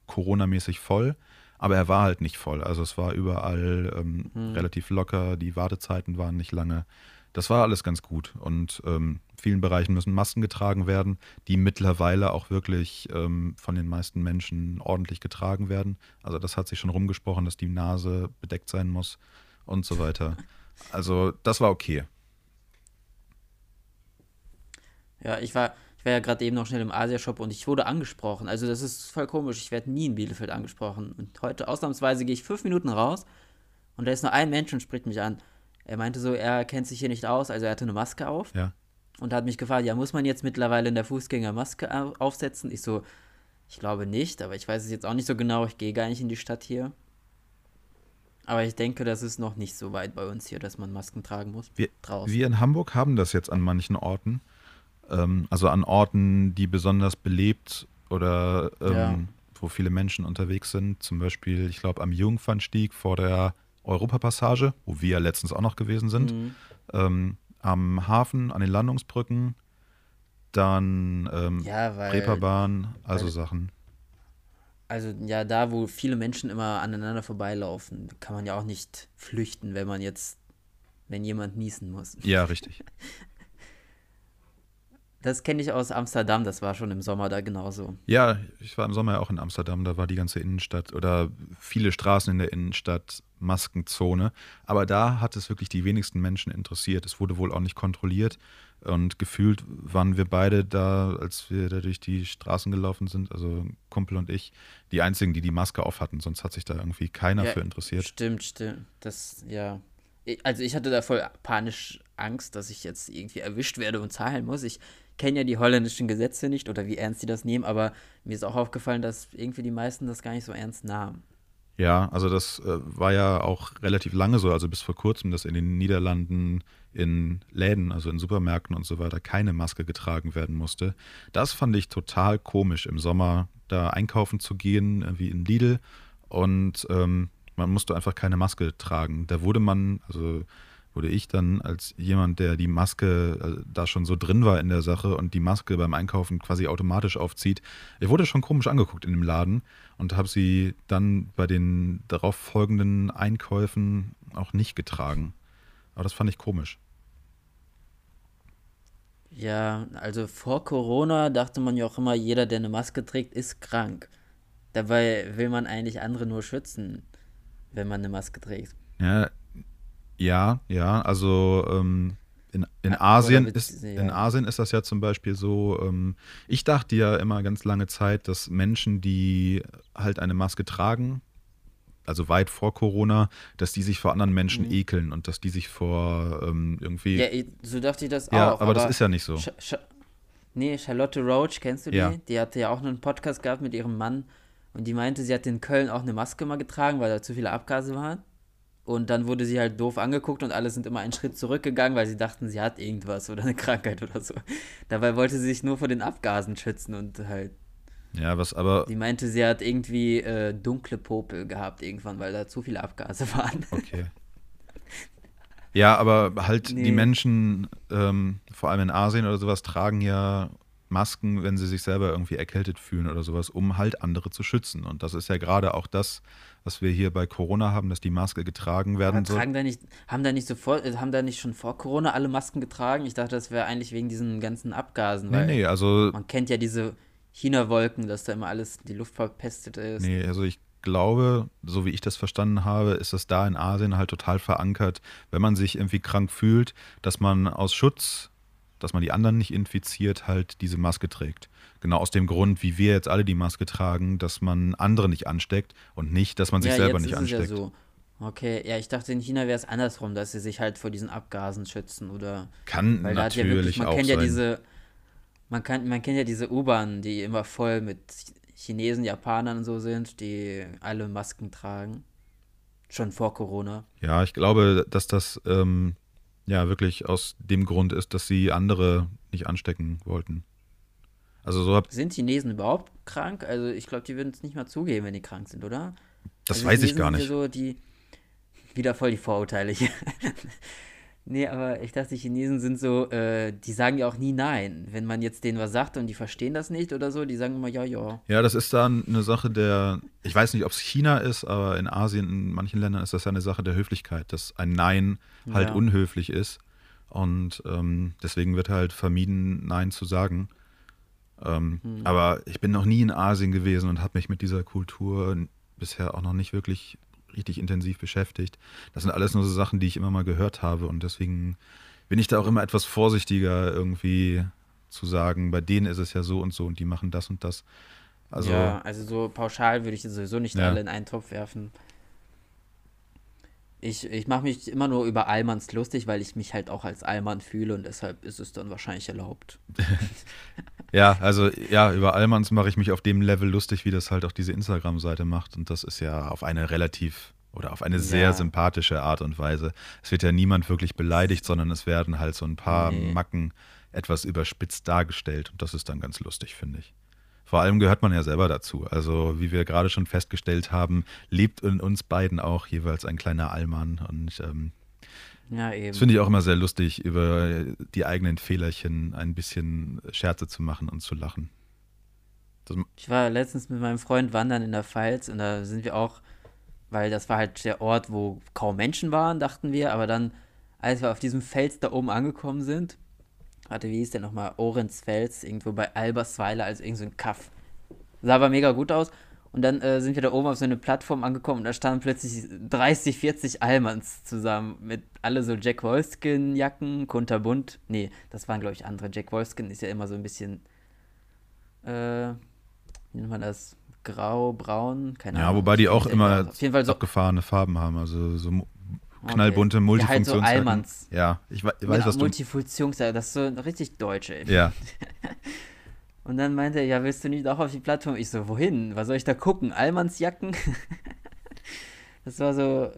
coronamäßig voll, aber er war halt nicht voll. Also es war überall ähm, relativ locker, die Wartezeiten waren nicht lange. Das war alles ganz gut. Und ähm, in vielen Bereichen müssen Masken getragen werden, die mittlerweile auch wirklich ähm, von den meisten Menschen ordentlich getragen werden. Also das hat sich schon rumgesprochen, dass die Nase bedeckt sein muss und so weiter. Also das war okay. Ja, ich war, ich war ja gerade eben noch schnell im Asia-Shop und ich wurde angesprochen. Also das ist voll komisch. Ich werde nie in Bielefeld angesprochen. Und heute ausnahmsweise gehe ich fünf Minuten raus und da ist nur ein Mensch und spricht mich an. Er meinte so, er kennt sich hier nicht aus, also er hatte eine Maske auf Ja. und hat mich gefragt, ja, muss man jetzt mittlerweile in der Fußgänger Maske au- aufsetzen? Ich so, ich glaube nicht, aber ich weiß es jetzt auch nicht so genau. Ich gehe gar nicht in die Stadt hier. Aber ich denke, das ist noch nicht so weit bei uns hier, dass man Masken tragen muss. Wir, draußen. wir in Hamburg haben das jetzt an manchen Orten. Ähm, also an Orten, die besonders belebt oder ähm, Ja. wo viele Menschen unterwegs sind. Zum Beispiel, ich glaube, am Jungfernstieg vor der Europapassage, wo wir ja letztens auch noch gewesen sind. Mhm. Ähm, am Hafen, an den Landungsbrücken. Dann ähm, Ja, weil Reeperbahn, also weil- Sachen. Also ja, da, wo viele Menschen immer aneinander vorbeilaufen, kann man ja auch nicht flüchten, wenn man jetzt, wenn jemand niesen muss. Ja, richtig. Das kenne ich aus Amsterdam, das war schon im Sommer da genauso. Ja, ich war im Sommer ja auch in Amsterdam, da war die ganze Innenstadt oder viele Straßen in der Innenstadt Maskenzone. Aber da hat es wirklich die wenigsten Menschen interessiert. Es wurde wohl auch nicht kontrolliert. Und gefühlt waren wir beide da, als wir da durch die Straßen gelaufen sind, also Kumpel und ich, die einzigen, die die Maske auf hatten. Sonst hat sich da irgendwie keiner Ja, für interessiert. Stimmt, stimmt. Das, ja. Also ich hatte da voll panisch Angst, dass ich jetzt irgendwie erwischt werde und zahlen muss. Ich kenne ja die holländischen Gesetze nicht oder wie ernst die das nehmen, aber mir ist auch aufgefallen, dass irgendwie die meisten das gar nicht so ernst nahmen. Ja, also das äh, war ja auch relativ lange so, also bis vor kurzem, dass in den Niederlanden in Läden, also in Supermärkten und so weiter, keine Maske getragen werden musste. Das fand ich total komisch, im Sommer da einkaufen zu gehen, äh, wie in Lidl, und ähm, man musste einfach keine Maske tragen. Da wurde man, also wurde ich dann als jemand, der die Maske äh, da schon so drin war in der Sache und die Maske beim Einkaufen quasi automatisch aufzieht, ich wurde schon komisch angeguckt in dem Laden und habe sie dann bei den darauf folgenden Einkäufen auch nicht getragen. Aber das fand ich komisch. Ja, also vor Corona dachte man ja auch immer, jeder, der eine Maske trägt, ist krank. Dabei will man eigentlich andere nur schützen, wenn man eine Maske trägt. Ja, ja, ja also ähm, in, in, Asien ist, in Asien ist das ja zum Beispiel so, ähm, ich dachte ja immer ganz lange Zeit, dass Menschen, die halt eine Maske tragen, also weit vor Corona, dass die sich vor anderen Menschen ekeln und dass die sich vor ähm, irgendwie. Mhm. Ja, so dachte ich das Ja, auch. aber das ist ja nicht so. Sch Sch nee, Charlotte Roach, kennst du die? Ja. Die hatte ja auch einen Podcast gehabt mit ihrem Mann und die meinte, sie hat in Köln auch eine Maske mal getragen, weil da zu viele Abgase waren. Und dann wurde sie halt doof angeguckt und alle sind immer einen Schritt zurückgegangen, weil sie dachten, sie hat irgendwas oder eine Krankheit oder so. Dabei wollte sie sich nur vor den Abgasen schützen und halt, Ja, was aber. die meinte, sie hat irgendwie äh, dunkle Popel gehabt irgendwann, weil da zu viele Abgase waren. Okay. Ja, aber halt Nee. die Menschen, ähm, vor allem in Asien oder sowas, tragen ja Masken, wenn sie sich selber irgendwie erkältet fühlen oder sowas, um halt andere zu schützen. Und das ist ja gerade auch das, was wir hier bei Corona haben, dass die Maske getragen werden soll. Tragen da nicht, haben da nicht sofort, haben da nicht schon vor Corona alle Masken getragen? Ich dachte, das wäre eigentlich wegen diesen ganzen Abgasen. Nee, nee, also. Man kennt ja diese China-Wolken, dass da immer alles, die Luft verpestet ist. Nee, also ich glaube, so wie ich das verstanden habe, ist das da in Asien halt total verankert, wenn man sich irgendwie krank fühlt, dass man aus Schutz, dass man die anderen nicht infiziert, halt diese Maske trägt. Genau aus dem Grund, wie wir jetzt alle die Maske tragen, dass man andere nicht ansteckt und nicht, dass man sich ja, selber nicht ist ansteckt. Es ja so. Okay, ja, ich dachte, in China wäre es andersrum, dass sie sich halt vor diesen Abgasen schützen oder. Kann weil natürlich ja wirklich, man auch kennt sein. ja diese, man, kann, man kennt ja diese U-Bahn, die immer voll mit Chinesen, Japanern und so sind, die alle Masken tragen. Schon vor Corona. Ja, ich glaube, dass das ähm, ja wirklich aus dem Grund ist, dass sie andere nicht anstecken wollten. Also so hab sind Chinesen überhaupt krank? Also ich glaube, die würden es nicht mal zugeben, wenn die krank sind, oder? Das also weiß Chinesen ich gar nicht. So die, wieder voll die Vorurteile hier. Nee, aber ich dachte, die Chinesen sind so, äh, die sagen ja auch nie nein. Wenn man jetzt denen was sagt und die verstehen das nicht oder so, die sagen immer ja, ja. Ja, das ist dann eine Sache der, ich weiß nicht, ob es China ist, aber in Asien, in manchen Ländern ist das ja eine Sache der Höflichkeit, dass ein Nein halt ja. unhöflich ist. Und ähm, deswegen wird halt vermieden, Nein zu sagen. Ähm, hm. Aber ich bin noch nie in Asien gewesen und habe mich mit dieser Kultur bisher auch noch nicht wirklich richtig intensiv beschäftigt. Das sind alles nur so Sachen, die ich immer mal gehört habe und deswegen bin ich da auch immer etwas vorsichtiger irgendwie zu sagen, bei denen ist es ja so und so und die machen das und das. Also, ja, also so pauschal würde ich sowieso nicht ja. alle in einen Topf werfen. Ich, ich mache mich immer nur über Allmanns lustig, weil ich mich halt auch als Allmann fühle und deshalb ist es dann wahrscheinlich erlaubt. ja, also ja, über Allmanns mache ich mich auf dem Level lustig, wie das halt auch diese Instagram-Seite macht. Und das ist ja auf eine relativ oder auf eine sehr ja. sympathische Art und Weise. Es wird ja niemand wirklich beleidigt, sondern es werden halt so ein paar nee. Macken etwas überspitzt dargestellt. Und das ist dann ganz lustig, finde ich. Vor allem gehört man ja selber dazu. Also, wie wir gerade schon festgestellt haben, lebt in uns beiden auch jeweils ein kleiner Allmann. Und ähm, ja, eben. Das finde ich auch immer sehr lustig, über die eigenen Fehlerchen ein bisschen Scherze zu machen und zu lachen. Das ich war letztens mit meinem Freund wandern in der Pfalz und da sind wir auch, weil das war halt der Ort, wo kaum Menschen waren, dachten wir, aber dann, als wir auf diesem Fels da oben angekommen sind, warte, wie hieß der nochmal? Orensfels, irgendwo bei Albersweiler, also irgend so ein Kaff. Sah aber mega gut aus. Und dann äh, sind wir da oben auf so eine Plattform angekommen und da standen plötzlich 30, 40 Allmanns zusammen mit alle so Jack Wolfskin-Jacken, kunterbunt. Nee, das waren, glaube ich, andere. Jack Wolfskin ist ja immer so ein bisschen, äh, wie nennt man das? Grau, braun, keine Ahnung. Ja, wobei die auch immer so abgefahrene Farben haben, also so knallbunte okay. Multifunktions. Ja, halt so Allmanns. Ja, ich, weiß, was du... Multifunktions, das ist so richtig deutsch, ey. Ja. Und dann meinte er, ja, willst du nicht auch auf die Plattform? Ich so, wohin? Was soll ich da gucken? Allmanns Jacken? das war so,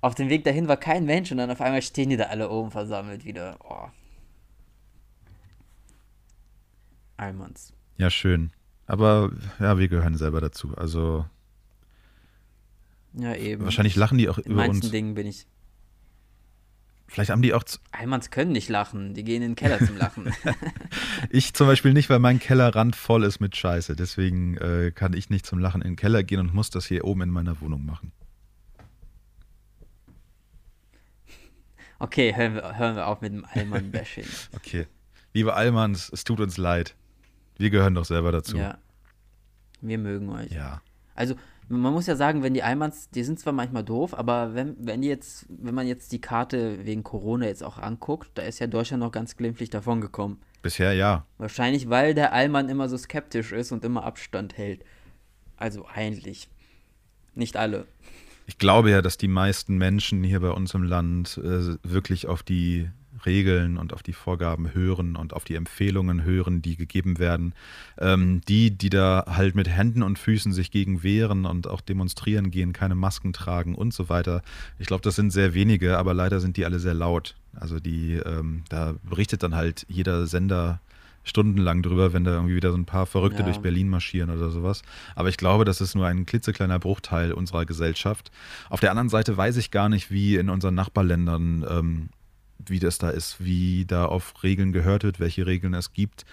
auf dem Weg dahin war kein Mensch und dann auf einmal stehen die da alle oben versammelt wieder. Oh. Allmanns. Ja, schön. Aber ja, wir gehören selber dazu. Also. Ja, eben. Wahrscheinlich lachen die auch In über uns. Dingen bin ich Vielleicht haben die auch. Almans können nicht lachen, die gehen in den Keller zum Lachen. ich zum Beispiel nicht, weil mein Kellerrand voll ist mit Scheiße. Deswegen äh, kann ich nicht zum Lachen in den Keller gehen und muss das hier oben in meiner Wohnung machen. Okay, hören wir, hören wir auf mit dem Allmann-Bashing. okay. Liebe Allmanns, es tut uns leid. Wir gehören doch selber dazu. Ja. Wir mögen euch. Ja. Also, man muss ja sagen, wenn die Almans, die sind zwar manchmal doof, aber wenn, wenn die jetzt, wenn man jetzt die Karte wegen Corona jetzt auch anguckt, da ist ja Deutschland noch ganz glimpflich davon gekommen. Bisher ja. Wahrscheinlich, weil der Allmann immer so skeptisch ist und immer Abstand hält. Also eigentlich. Nicht alle. Ich glaube ja, dass die meisten Menschen hier bei uns im Land äh, wirklich auf die Regeln und auf die Vorgaben hören und auf die Empfehlungen hören, die gegeben werden. Ähm, die, die da halt mit Händen und Füßen sich gegen wehren und auch demonstrieren gehen, keine Masken tragen und so weiter. Ich glaube, das sind sehr wenige, aber leider sind die alle sehr laut. Also die, ähm, da berichtet dann halt jeder Sender stundenlang drüber, wenn da irgendwie wieder so ein paar Verrückte ja. durch Berlin marschieren oder sowas. Aber ich glaube, das ist nur ein klitzekleiner Bruchteil unserer Gesellschaft. Auf der anderen Seite weiß ich gar nicht, wie in unseren Nachbarländern ähm, wie das da ist, wie da auf Regeln gehört wird, welche Regeln es gibt.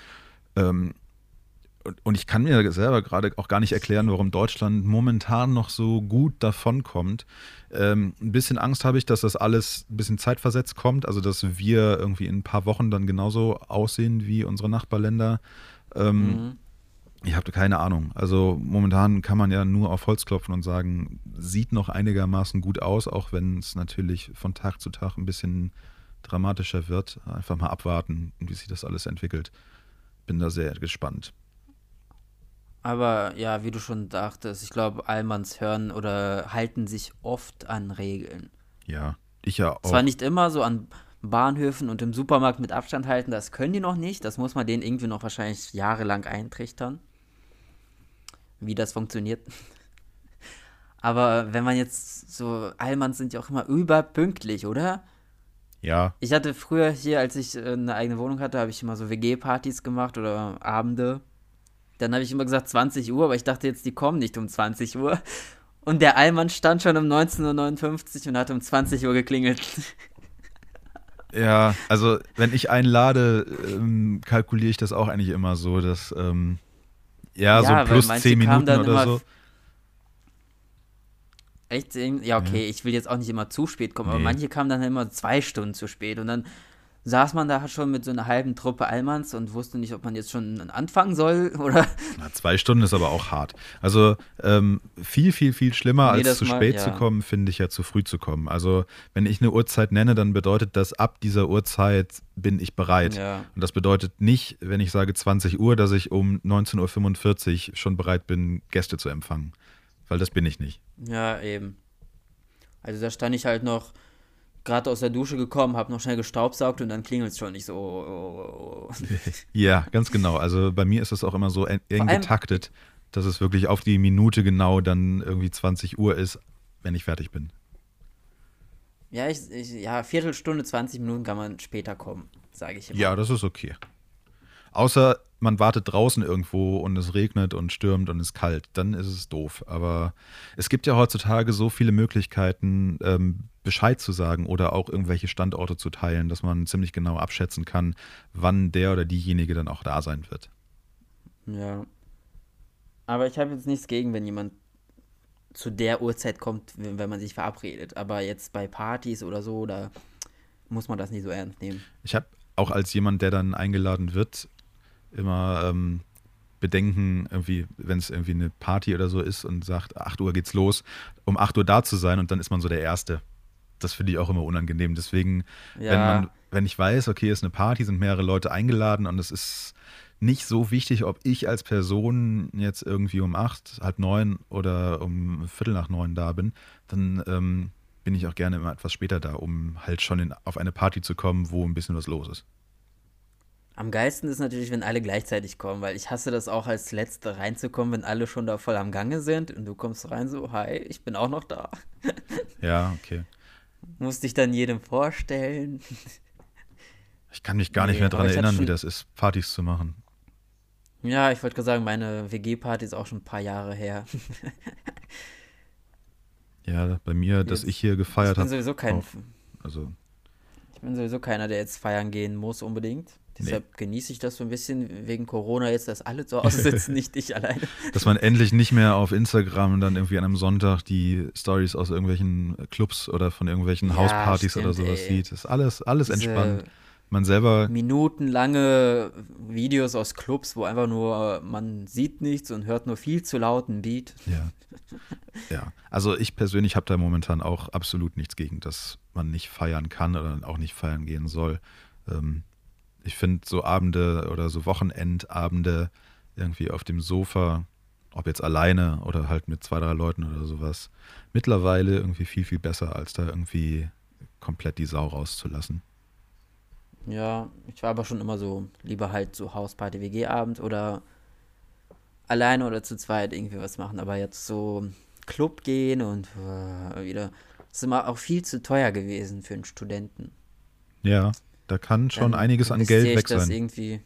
Ähm, und ich kann mir selber gerade auch gar nicht erklären, warum Deutschland momentan noch so gut davonkommt. Ähm, ein bisschen Angst habe ich, dass das alles ein bisschen zeitversetzt kommt, also dass wir irgendwie in ein paar Wochen dann genauso aussehen wie unsere Nachbarländer. Ähm, mhm. Ich habe keine Ahnung. Also momentan kann man ja nur auf Holz klopfen und sagen, sieht noch einigermaßen gut aus, auch wenn es natürlich von Tag zu Tag ein bisschen dramatischer wird. Einfach mal abwarten, wie sich das alles entwickelt. Bin da sehr gespannt. Aber ja, wie du schon dachtest, ich glaube, Allmanns hören oder halten sich oft an Regeln. Ja, ich ja auch. Zwar nicht immer so an Bahnhöfen und im Supermarkt mit Abstand halten, das können die noch nicht. Das muss man denen irgendwie noch wahrscheinlich jahrelang eintrichtern wie das funktioniert. Aber wenn man jetzt so, Allmanns sind ja auch immer überpünktlich, oder? Ja. Ich hatte früher hier, als ich äh, eine eigene Wohnung hatte, habe ich immer so WG-Partys gemacht oder Abende. Dann habe ich immer gesagt 20 Uhr, aber ich dachte jetzt, die kommen nicht um 20 Uhr. Und der Allmann stand schon um 19.59 Uhr und hat um 20 Uhr geklingelt. Ja, also wenn ich einlade, ähm, kalkuliere ich das auch eigentlich immer so, dass ähm, ja, ja so plus 10 Minuten oder so. Echt? Ja, okay, ja. ich will jetzt auch nicht immer zu spät kommen, nee. aber manche kamen dann immer zwei Stunden zu spät und dann saß man da schon mit so einer halben Truppe Allmanns und wusste nicht, ob man jetzt schon anfangen soll oder. Na, zwei Stunden ist aber auch hart. Also ähm, viel, viel, viel schlimmer nee, als zu Mal, spät ja. zu kommen, finde ich ja zu früh zu kommen. Also wenn ich eine Uhrzeit nenne, dann bedeutet das, ab dieser Uhrzeit bin ich bereit. Ja. Und das bedeutet nicht, wenn ich sage 20 Uhr, dass ich um 19.45 Uhr schon bereit bin, Gäste zu empfangen. Weil das bin ich nicht. Ja, eben. Also da stand ich halt noch gerade aus der Dusche gekommen, habe noch schnell gestaubsaugt und dann klingelt es schon nicht so. Oh, oh, oh. ja, ganz genau. Also bei mir ist es auch immer so eng getaktet, dass es wirklich auf die Minute genau dann irgendwie 20 Uhr ist, wenn ich fertig bin. Ja, ich, ich, ja, Viertelstunde, 20 Minuten kann man später kommen, sage ich immer. Ja, das ist okay. Außer man wartet draußen irgendwo und es regnet und stürmt und es ist kalt, dann ist es doof. Aber es gibt ja heutzutage so viele Möglichkeiten, ähm, Bescheid zu sagen oder auch irgendwelche Standorte zu teilen, dass man ziemlich genau abschätzen kann, wann der oder diejenige dann auch da sein wird. Ja. Aber ich habe jetzt nichts gegen, wenn jemand zu der Uhrzeit kommt, wenn man sich verabredet. Aber jetzt bei Partys oder so, da muss man das nicht so ernst nehmen. Ich habe auch als jemand, der dann eingeladen wird, immer ähm, Bedenken, irgendwie, wenn es irgendwie eine Party oder so ist und sagt, 8 Uhr geht's los, um 8 Uhr da zu sein und dann ist man so der Erste das finde ich auch immer unangenehm. Deswegen, ja. wenn man, wenn ich weiß, okay, es ist eine Party, sind mehrere Leute eingeladen und es ist nicht so wichtig, ob ich als Person jetzt irgendwie um acht, halb neun oder um Viertel nach neun da bin, dann ähm, bin ich auch gerne immer etwas später da, um halt schon in, auf eine Party zu kommen, wo ein bisschen was los ist. Am geilsten ist natürlich, wenn alle gleichzeitig kommen, weil ich hasse das auch als Letzte reinzukommen, wenn alle schon da voll am Gange sind und du kommst rein so, hi, ich bin auch noch da. Ja, okay. Musste ich dann jedem vorstellen. Ich kann mich gar nee, nicht mehr daran erinnern, wie das ist, Partys zu machen. Ja, ich wollte gerade sagen, meine WG-Party ist auch schon ein paar Jahre her. ja, bei mir, dass ich hier gefeiert habe. Ich bin sowieso kein. Also. Ich bin sowieso keiner, der jetzt feiern gehen muss unbedingt. Deshalb nee. genieße ich das so ein bisschen wegen Corona jetzt, dass alle zu Hause sitzen, nicht ich alleine. Dass man endlich nicht mehr auf Instagram dann irgendwie an einem Sonntag die Stories aus irgendwelchen Clubs oder von irgendwelchen ja, Hauspartys stimmt, oder sowas ey. sieht. Das ist alles, alles Diese entspannt. Man selber. Minutenlange Videos aus Clubs, wo einfach nur man sieht nichts und hört nur viel zu lauten Beat. Ja. Ja. Also ich persönlich habe da momentan auch absolut nichts gegen, dass man nicht feiern kann oder auch nicht feiern gehen soll. Ähm, ich finde so Abende oder so Wochenendabende irgendwie auf dem Sofa, ob jetzt alleine oder halt mit zwei, drei Leuten oder sowas, mittlerweile irgendwie viel, viel besser, als da irgendwie komplett die Sau rauszulassen. Ja, ich war aber schon immer so, lieber halt so Hausparty, WG-Abend oder alleine oder zu zweit irgendwie was machen, aber jetzt so Club gehen und uh, wieder, das ist immer auch viel zu teuer gewesen für einen Studenten. Ja. Da kann schon einiges an Geld weg sein. irgendwie,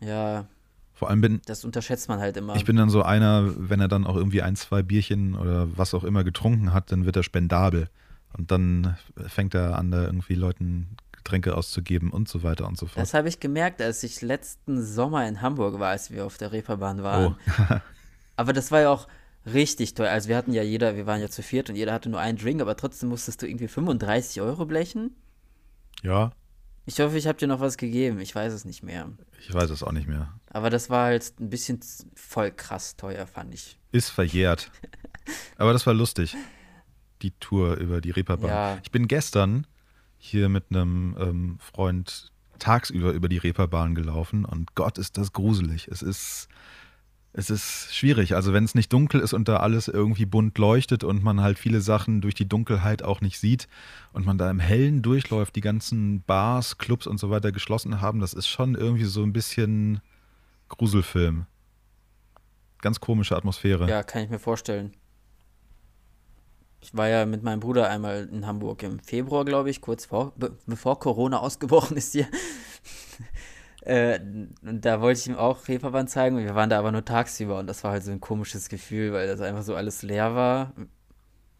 ja. Vor allem bin. Das unterschätzt man halt immer. Ich bin dann so einer, wenn er dann auch irgendwie ein, zwei Bierchen oder was auch immer getrunken hat, dann wird er spendabel. Und dann fängt er an, da irgendwie Leuten Getränke auszugeben und so weiter und so fort. Das habe ich gemerkt, als ich letzten Sommer in Hamburg war, als wir auf der Reeperbahn waren. Oh. aber das war ja auch richtig teuer. Also wir hatten ja jeder, wir waren ja zu viert und jeder hatte nur einen Drink, aber trotzdem musstest du irgendwie 35 Euro blechen. Ja. Ich hoffe, ich habe dir noch was gegeben. Ich weiß es nicht mehr. Ich weiß es auch nicht mehr. Aber das war halt ein bisschen voll krass teuer, fand ich. Ist verjährt. aber das war lustig. Die Tour über die Reeperbahn. Ja. Ich bin gestern hier mit einem ähm, Freund tagsüber über die Reeperbahn gelaufen und Gott ist das gruselig. Es ist es ist schwierig. Also wenn es nicht dunkel ist und da alles irgendwie bunt leuchtet und man halt viele Sachen durch die Dunkelheit auch nicht sieht und man da im Hellen durchläuft, die ganzen Bars, Clubs und so weiter geschlossen haben, das ist schon irgendwie so ein bisschen Gruselfilm. Ganz komische Atmosphäre. Ja, kann ich mir vorstellen. Ich war ja mit meinem Bruder einmal in Hamburg im Februar, glaube ich, kurz vor, bevor Corona ausgebrochen ist hier. Äh, und da wollte ich ihm auch Reeperbahn zeigen. Wir waren da aber nur tagsüber und das war halt so ein komisches Gefühl, weil das einfach so alles leer war.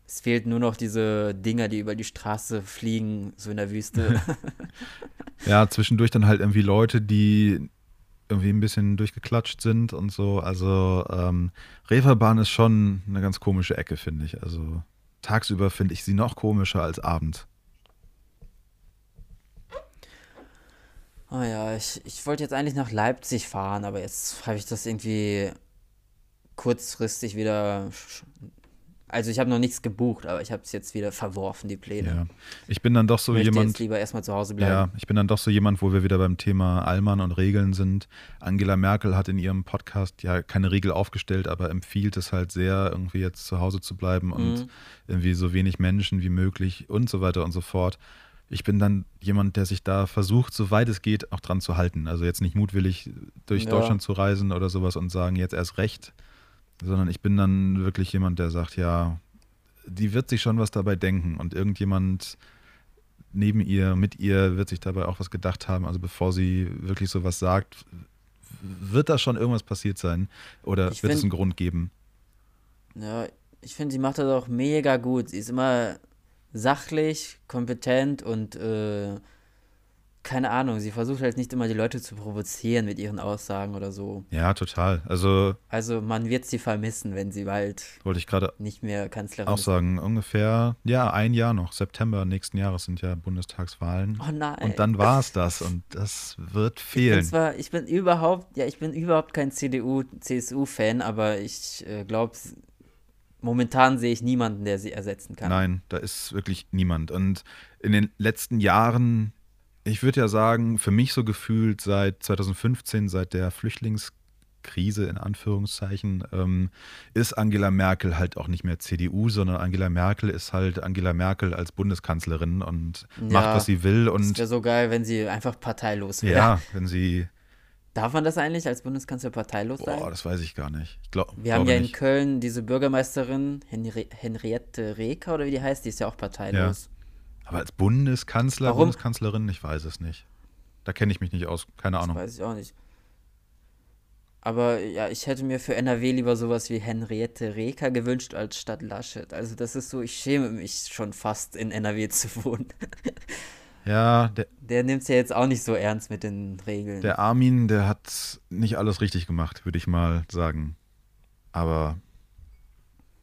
Es fehlt nur noch diese Dinger, die über die Straße fliegen, so in der Wüste. ja, zwischendurch dann halt irgendwie Leute, die irgendwie ein bisschen durchgeklatscht sind und so. Also ähm, Reeperbahn ist schon eine ganz komische Ecke, finde ich. Also tagsüber finde ich sie noch komischer als abends. Oh ja, ich, ich wollte jetzt eigentlich nach Leipzig fahren, aber jetzt habe ich das irgendwie kurzfristig wieder. Also ich habe noch nichts gebucht, aber ich habe es jetzt wieder verworfen, die Pläne. Ja. Ich bin dann doch so ich jemand. Jetzt lieber erstmal zu Hause bleiben. Ja, ich bin dann doch so jemand, wo wir wieder beim Thema Allmann und Regeln sind. Angela Merkel hat in ihrem Podcast ja keine Regel aufgestellt, aber empfiehlt es halt sehr, irgendwie jetzt zu Hause zu bleiben und mhm. irgendwie so wenig Menschen wie möglich und so weiter und so fort ich bin dann jemand, der sich da versucht, soweit es geht, auch dran zu halten. Also jetzt nicht mutwillig durch ja. Deutschland zu reisen oder sowas und sagen, jetzt erst recht, sondern ich bin dann wirklich jemand, der sagt, ja, die wird sich schon was dabei denken und irgendjemand neben ihr, mit ihr wird sich dabei auch was gedacht haben. Also bevor sie wirklich sowas sagt, wird da schon irgendwas passiert sein oder ich wird find, es einen Grund geben? Ja, ich finde, sie macht das auch mega gut. Sie ist immer sachlich, kompetent und äh, keine Ahnung, sie versucht halt nicht immer die Leute zu provozieren mit ihren Aussagen oder so. Ja, total. Also, also man wird sie vermissen, wenn sie bald wollte ich gerade nicht mehr Kanzlerin auch sagen, ungefähr, ja, ein Jahr noch. September nächsten Jahres sind ja Bundestagswahlen. Oh nein. Und dann war es das und das wird fehlen. Ich bin, zwar, ich bin überhaupt, ja, ich bin überhaupt kein CDU, CSU-Fan, aber ich äh, glaube, momentan sehe ich niemanden, der sie ersetzen kann. Nein, da ist wirklich niemand. Und in den letzten Jahren, ich würde ja sagen, für mich so gefühlt seit 2015, seit der Flüchtlingskrise in Anführungszeichen, ähm, ist Angela Merkel halt auch nicht mehr CDU, sondern Angela Merkel ist halt Angela Merkel als Bundeskanzlerin und ja, macht, was sie will. Und es wäre so geil, wenn sie einfach parteilos wäre. Ja, wenn sie Darf man das eigentlich als Bundeskanzler parteilos sein? Boah, das weiß ich gar nicht. Ich glaub, Wir haben ja in Köln diese Bürgermeisterin Henri Henriette Reker oder wie die heißt, die ist ja auch parteilos. Ja. Aber als Bundeskanzler, Warum? Bundeskanzlerin, ich weiß es nicht. Da kenne ich mich nicht aus, keine Ahnung. Das weiß ich auch nicht. Aber ja, ich hätte mir für NRW lieber sowas wie Henriette Reker gewünscht als Stadt Laschet. Also das ist so, ich schäme mich schon fast in NRW zu wohnen. Ja, der, der nimmt es ja jetzt auch nicht so ernst mit den Regeln. Der Armin, der hat nicht alles richtig gemacht, würde ich mal sagen. Aber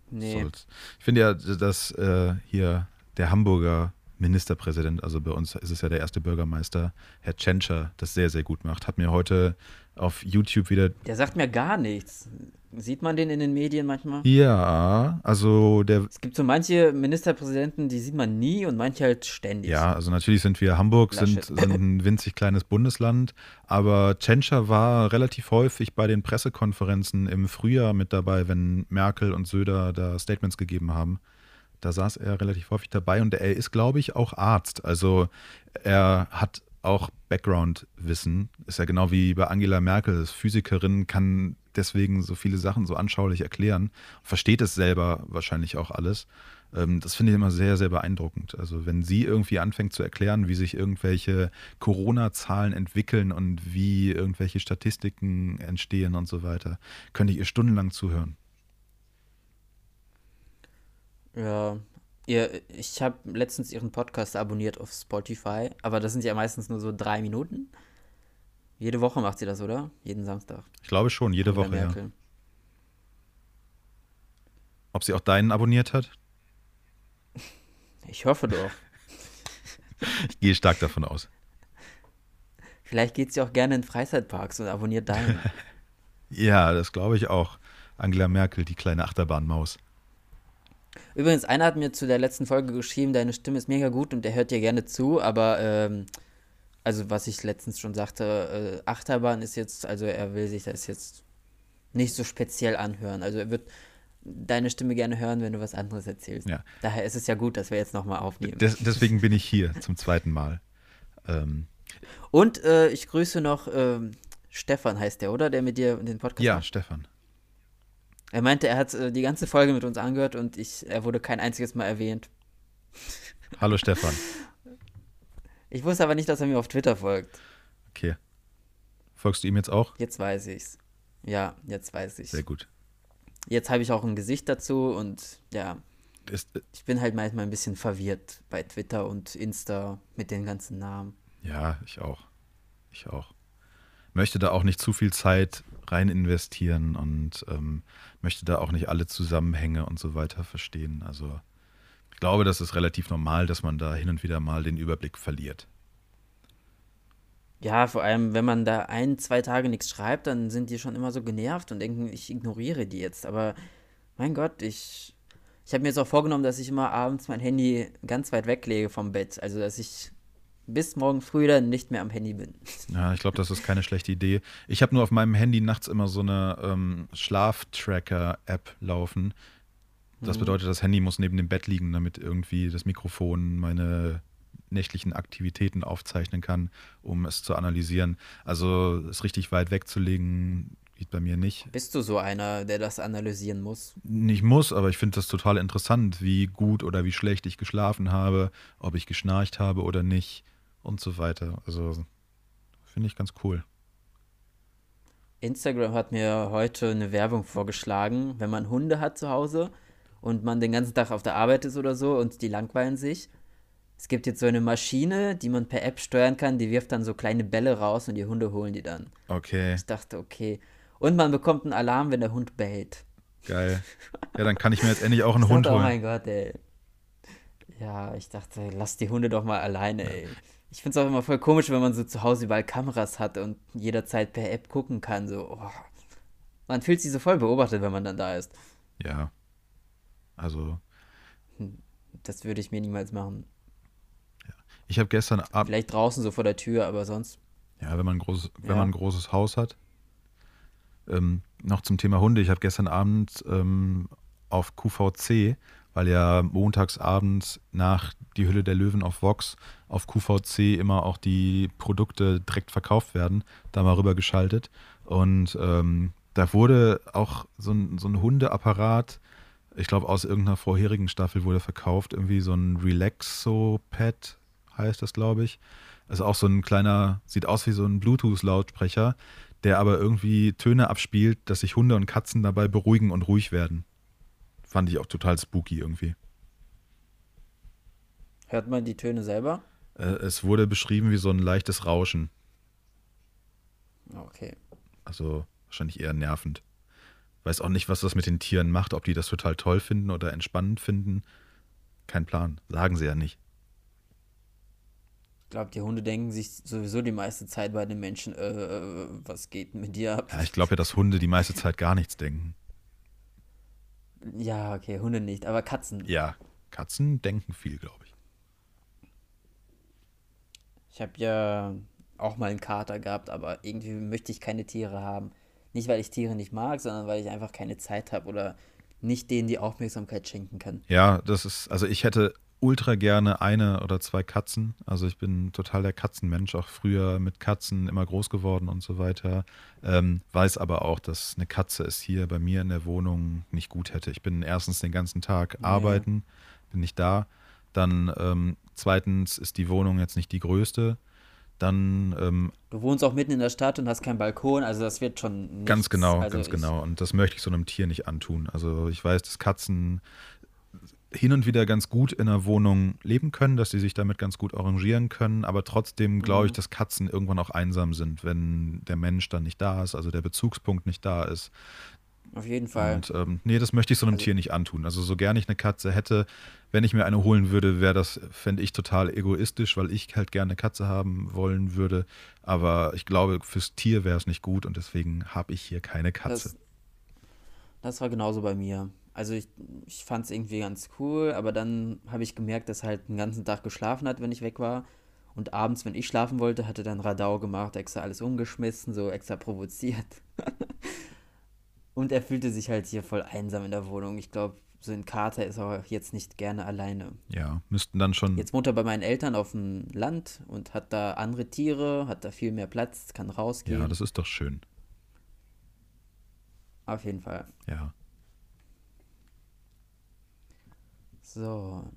nee. Soll's. Ich finde ja, dass äh, hier der Hamburger Ministerpräsident, also bei uns ist es ja der erste Bürgermeister, Herr Tschentscher, das sehr, sehr gut macht. Hat mir heute auf YouTube wieder. Der sagt mir gar nichts. Sieht man den in den Medien manchmal? Ja, also der. Es gibt so manche Ministerpräsidenten, die sieht man nie und manche halt ständig. Ja, also natürlich sind wir Hamburg, sind, sind, ein winzig kleines Bundesland, aber Tschentscher war relativ häufig bei den Pressekonferenzen im Frühjahr mit dabei, wenn Merkel und Söder da Statements gegeben haben. Da saß er relativ häufig dabei und er ist, glaube ich, auch Arzt. Also er hat auch Background-Wissen. Ist ja genau wie bei Angela Merkel, ist Physikerin, kann deswegen so viele Sachen so anschaulich erklären, versteht es selber wahrscheinlich auch alles. Ähm, das finde ich immer sehr, sehr beeindruckend. Also wenn sie irgendwie anfängt zu erklären, wie sich irgendwelche Corona-Zahlen entwickeln und wie irgendwelche Statistiken entstehen und so weiter, könnte ich ihr stundenlang zuhören. Ja, Ihr, ich habe letztens ihren Podcast abonniert auf Spotify, aber das sind ja meistens nur so drei Minuten. Jede Woche macht sie das, oder? Jeden Samstag. Ich glaube schon, jede Angela Woche, ja. Merkel. Ob sie auch deinen abonniert hat? Ich hoffe doch. Ich gehe stark davon aus. Vielleicht geht sie auch gerne in Freizeitparks und abonniert deinen. Ja, das glaube ich auch. Angela Merkel, die kleine Achterbahnmaus. Übrigens, einer hat mir zu der letzten Folge geschrieben, deine Stimme ist mega gut und der hört dir gerne zu, aber ähm, also was ich letztens schon sagte, äh, Achterbahn ist jetzt, also er will sich das jetzt nicht so speziell anhören. Also er wird deine Stimme gerne hören, wenn du was anderes erzählst. Ja. Daher ist es ja gut, dass wir jetzt nochmal aufnehmen. Des, deswegen bin ich hier zum zweiten Mal. Ähm, Und äh, ich grüße noch ähm, Stefan heißt der, oder? Der mit dir den Podcast ja, macht. Stefan. Er meinte, er hat äh, die ganze Folge mit uns angehört und ich, er wurde kein einziges Mal erwähnt. Hallo Stefan. Ich wusste aber nicht, dass er mir auf Twitter folgt. Okay. Folgst du ihm jetzt auch? Jetzt weiß ich's. Ja, jetzt weiß ich's. Sehr gut. Jetzt habe ich auch ein Gesicht dazu und ja, Ist, ich bin halt manchmal ein bisschen verwirrt bei Twitter und Insta mit den ganzen Namen. ja, ich auch. Ich auch. Möchte da auch nicht zu viel Zeit rein investieren und ähm, möchte da auch nicht alle Zusammenhänge und so weiter verstehen. Also ich glaube, das ist relativ normal, dass man da hin und wieder mal den Überblick verliert. Ja, vor allem, wenn man da ein, zwei Tage nichts schreibt, dann sind die schon immer so genervt und denken, ich ignoriere die jetzt. Aber mein Gott, ich, ich habe mir jetzt auch vorgenommen, dass ich immer abends mein Handy ganz weit weglege vom Bett. Also, dass ich bis morgen früh dann nicht mehr am Handy bin. Ja, ich glaube, das ist keine schlechte Idee. Ich habe nur auf meinem Handy nachts immer so eine ähm, Schlaftracker-App laufen. Das Mhm. bedeutet, das Handy muss neben dem Bett liegen, damit irgendwie das Mikrofon meine nächtlichen Aktivitäten aufzeichnen kann, um es zu analysieren. Also es richtig weit wegzulegen, geht bei mir nicht. Bist du so einer, der das analysieren muss? Nicht muss, aber ich finde das total interessant, wie gut oder wie schlecht ich geschlafen habe, ob ich geschnarcht habe oder nicht und so weiter. Also finde ich ganz cool. Instagram hat mir heute eine Werbung vorgeschlagen, wenn man Hunde hat zu Hause und man den ganzen Tag auf der Arbeit ist oder so und die langweilen sich. Es gibt jetzt so eine Maschine, die man per App steuern kann, die wirft dann so kleine Bälle raus und die Hunde holen die dann. Okay, Ich dachte, okay. Und man bekommt einen Alarm, wenn der Hund bellt. geil. Ja, dann kann ich mir jetzt endlich auch einen Hund oh holen. mein Gott, ey. Ja, ich dachte, lass die Hunde doch mal alleine, ey. Ich finde es auch immer voll komisch, wenn man so zu Hause überall Kameras hat und jederzeit per App gucken kann. So, oh. Man fühlt sich so voll beobachtet, wenn man dann da ist. Ja. Also, Das würde ich mir niemals machen. ich habe gestern Abend, Vielleicht draußen so vor der Tür, aber sonst. ja, wenn man ein großes, wenn Ja. man ein großes Haus hat. Ähm, noch zum Thema Hunde. Ich habe gestern Abend ähm, auf QVC, weil ja montags abends nach Die Hülle der Löwen auf Vox auf QVC immer auch die Produkte direkt verkauft werden, da mal rüber geschaltet. Und ähm, da wurde auch so ein, so ein Hundeapparat, ich glaube aus irgendeiner vorherigen Staffel wurde verkauft, irgendwie so ein Relaxo-Pad heißt das, glaube ich. Also auch so ein kleiner, sieht aus wie so ein Bluetooth-Lautsprecher, der aber irgendwie Töne abspielt, dass sich Hunde und Katzen dabei beruhigen und ruhig werden. Fand ich auch total spooky irgendwie. Hört man die Töne selber? Äh, es wurde beschrieben wie so ein leichtes Rauschen. Okay. Also wahrscheinlich eher nervend. Weiß auch nicht, was das mit den Tieren macht, ob die das total toll finden oder entspannend finden. Kein Plan. Sagen sie ja nicht. Ich glaube, die Hunde denken sich sowieso die meiste Zeit bei den Menschen, äh, äh, was geht mit dir ab? Ja, ich glaube ja, dass Hunde die meiste Zeit gar nichts denken. Ja, okay, Hunde nicht, aber Katzen. Ja, Katzen denken viel, glaube ich. Ich habe ja auch mal einen Kater gehabt, aber irgendwie möchte ich keine Tiere haben. Nicht, weil ich Tiere nicht mag, sondern weil ich einfach keine Zeit habe oder nicht denen die Aufmerksamkeit schenken kann. Ja, das ist, also ich hätte ultra gerne eine oder zwei Katzen. Also ich bin total der Katzenmensch, auch früher mit Katzen immer groß geworden und so weiter. Ähm, weiß aber auch, dass eine Katze es hier bei mir in der Wohnung nicht gut hätte. Ich bin erstens den ganzen Tag Ja. arbeiten, bin nicht da. Dann ähm, zweitens ist die Wohnung jetzt nicht die größte. Dann ähm, Du wohnst auch mitten in der Stadt und hast keinen Balkon, also das wird schon nichts. Ganz genau, also ganz genau. Und das möchte ich so einem Tier nicht antun. Also ich weiß, dass Katzen hin und wieder ganz gut in einer Wohnung leben können, dass sie sich damit ganz gut arrangieren können, aber trotzdem glaube ich, Mhm. dass Katzen irgendwann auch einsam sind, wenn der Mensch dann nicht da ist, also der Bezugspunkt nicht da ist. Auf jeden Fall. Und ähm, nee, das möchte ich so einem Also- Tier nicht antun. Also so gern ich eine Katze hätte, wenn ich mir eine holen würde, wäre das, fände ich total egoistisch, weil ich halt gerne eine Katze haben wollen würde. Aber ich glaube, fürs Tier wäre es nicht gut und deswegen habe ich hier keine Katze. Das, das war genauso bei mir. Also ich, ich fand es irgendwie ganz cool, aber dann habe ich gemerkt, dass er halt den ganzen Tag geschlafen hat, wenn ich weg war. Und abends, wenn ich schlafen wollte, hat er dann Radau gemacht, extra alles umgeschmissen, so extra provoziert. Und er fühlte sich halt hier voll einsam in der Wohnung. Ich glaube, so ein Kater ist auch jetzt nicht gerne alleine. ja, müssten dann schon. Jetzt wohnt er bei meinen Eltern auf dem Land und hat da andere Tiere, hat da viel mehr Platz, kann rausgehen. ja, das ist doch schön. Auf jeden Fall. Ja. So.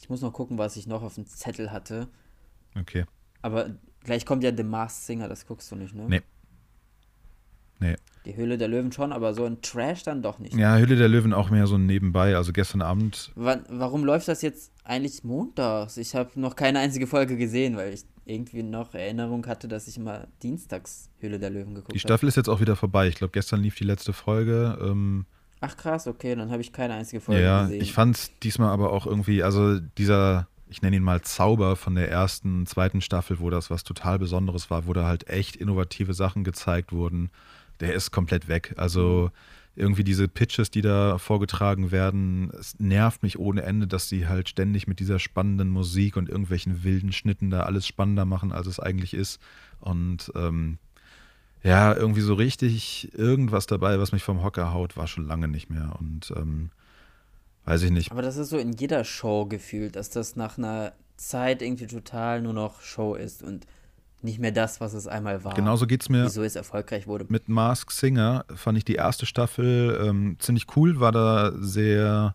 Ich muss noch gucken, was ich noch auf dem Zettel hatte. Okay. Aber gleich kommt ja The Masked Singer, das guckst du nicht, ne? Nee. Nee. Die Höhle der Löwen schon, aber so ein Trash dann doch nicht. Ja, Hülle der Löwen auch mehr so nebenbei. Also gestern Abend. Wann, warum läuft das jetzt eigentlich montags? Ich habe noch keine einzige Folge gesehen, weil ich irgendwie noch Erinnerung hatte, dass ich immer dienstags Höhle der Löwen geguckt Die habe. Staffel ist jetzt auch wieder vorbei. Ich glaube, gestern lief die letzte Folge. Ähm, Ach krass, okay, dann habe ich keine einzige Folge ja, gesehen. ich fand es diesmal aber auch irgendwie, also dieser, ich nenne ihn mal Zauber von der ersten, zweiten Staffel, wo das was total Besonderes war, wo da halt echt innovative Sachen gezeigt wurden, der ist komplett weg. Also irgendwie diese Pitches, die da vorgetragen werden, es nervt mich ohne Ende, dass sie halt ständig mit dieser spannenden Musik und irgendwelchen wilden Schnitten da alles spannender machen, als es eigentlich ist. Und ähm, ja, irgendwie so richtig irgendwas dabei, was mich vom Hocker haut, war schon lange nicht mehr. Und ähm, weiß ich nicht. Aber das ist so in jeder Show gefühlt, dass das nach einer Zeit irgendwie total nur noch Show ist und nicht mehr das, was es einmal war. Genauso geht es mir Wieso es erfolgreich wurde. mit Mask Singer. Fand ich die erste Staffel ähm, ziemlich cool, war da sehr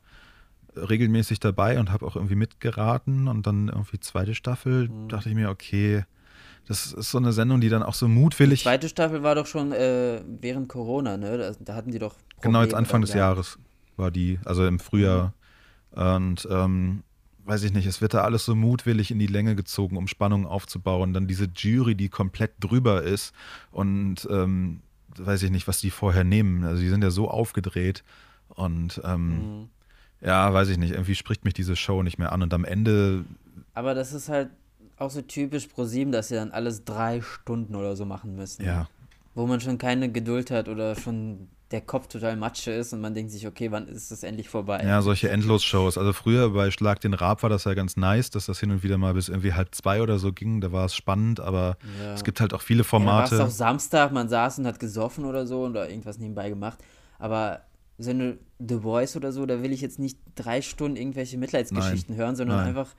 regelmäßig dabei und habe auch irgendwie mitgeraten. Und dann irgendwie zweite Staffel Mhm. dachte ich mir, okay, das ist so eine Sendung, die dann auch so Die mutwillig. zweite Staffel war doch schon äh, während Corona, ne? Da, da hatten die doch Genau, jetzt Probleme Anfang des. Jahres war die, also im Frühjahr. Und ähm, weiß ich nicht, es wird da alles so mutwillig in die Länge gezogen, um Spannung aufzubauen. Dann diese Jury, die komplett drüber ist und ähm, weiß ich nicht, was die vorher nehmen. Also die sind ja so aufgedreht und ähm, Mhm. ja, weiß ich nicht, irgendwie spricht mich diese Show nicht mehr an. Und am Ende, Aber das ist halt auch so typisch ProSieben, dass sie dann alles drei Stunden oder so machen müssen. ja, Wo man schon keine Geduld hat oder schon der Kopf total Matsche ist und man denkt sich, okay, wann ist das endlich vorbei? ja, solche Endlos-Shows. Also früher bei Schlag den Rab war das ja ganz nice, dass das hin und wieder mal bis irgendwie halb zwei oder so ging. Da war es spannend, aber Ja. es gibt halt auch viele Ja, da war es Formate. auch Samstag, man saß und hat gesoffen oder so oder irgendwas nebenbei gemacht. Aber so eine The Voice oder so, da will ich jetzt nicht drei Stunden irgendwelche Mitleidsgeschichten hören, sondern Nein. einfach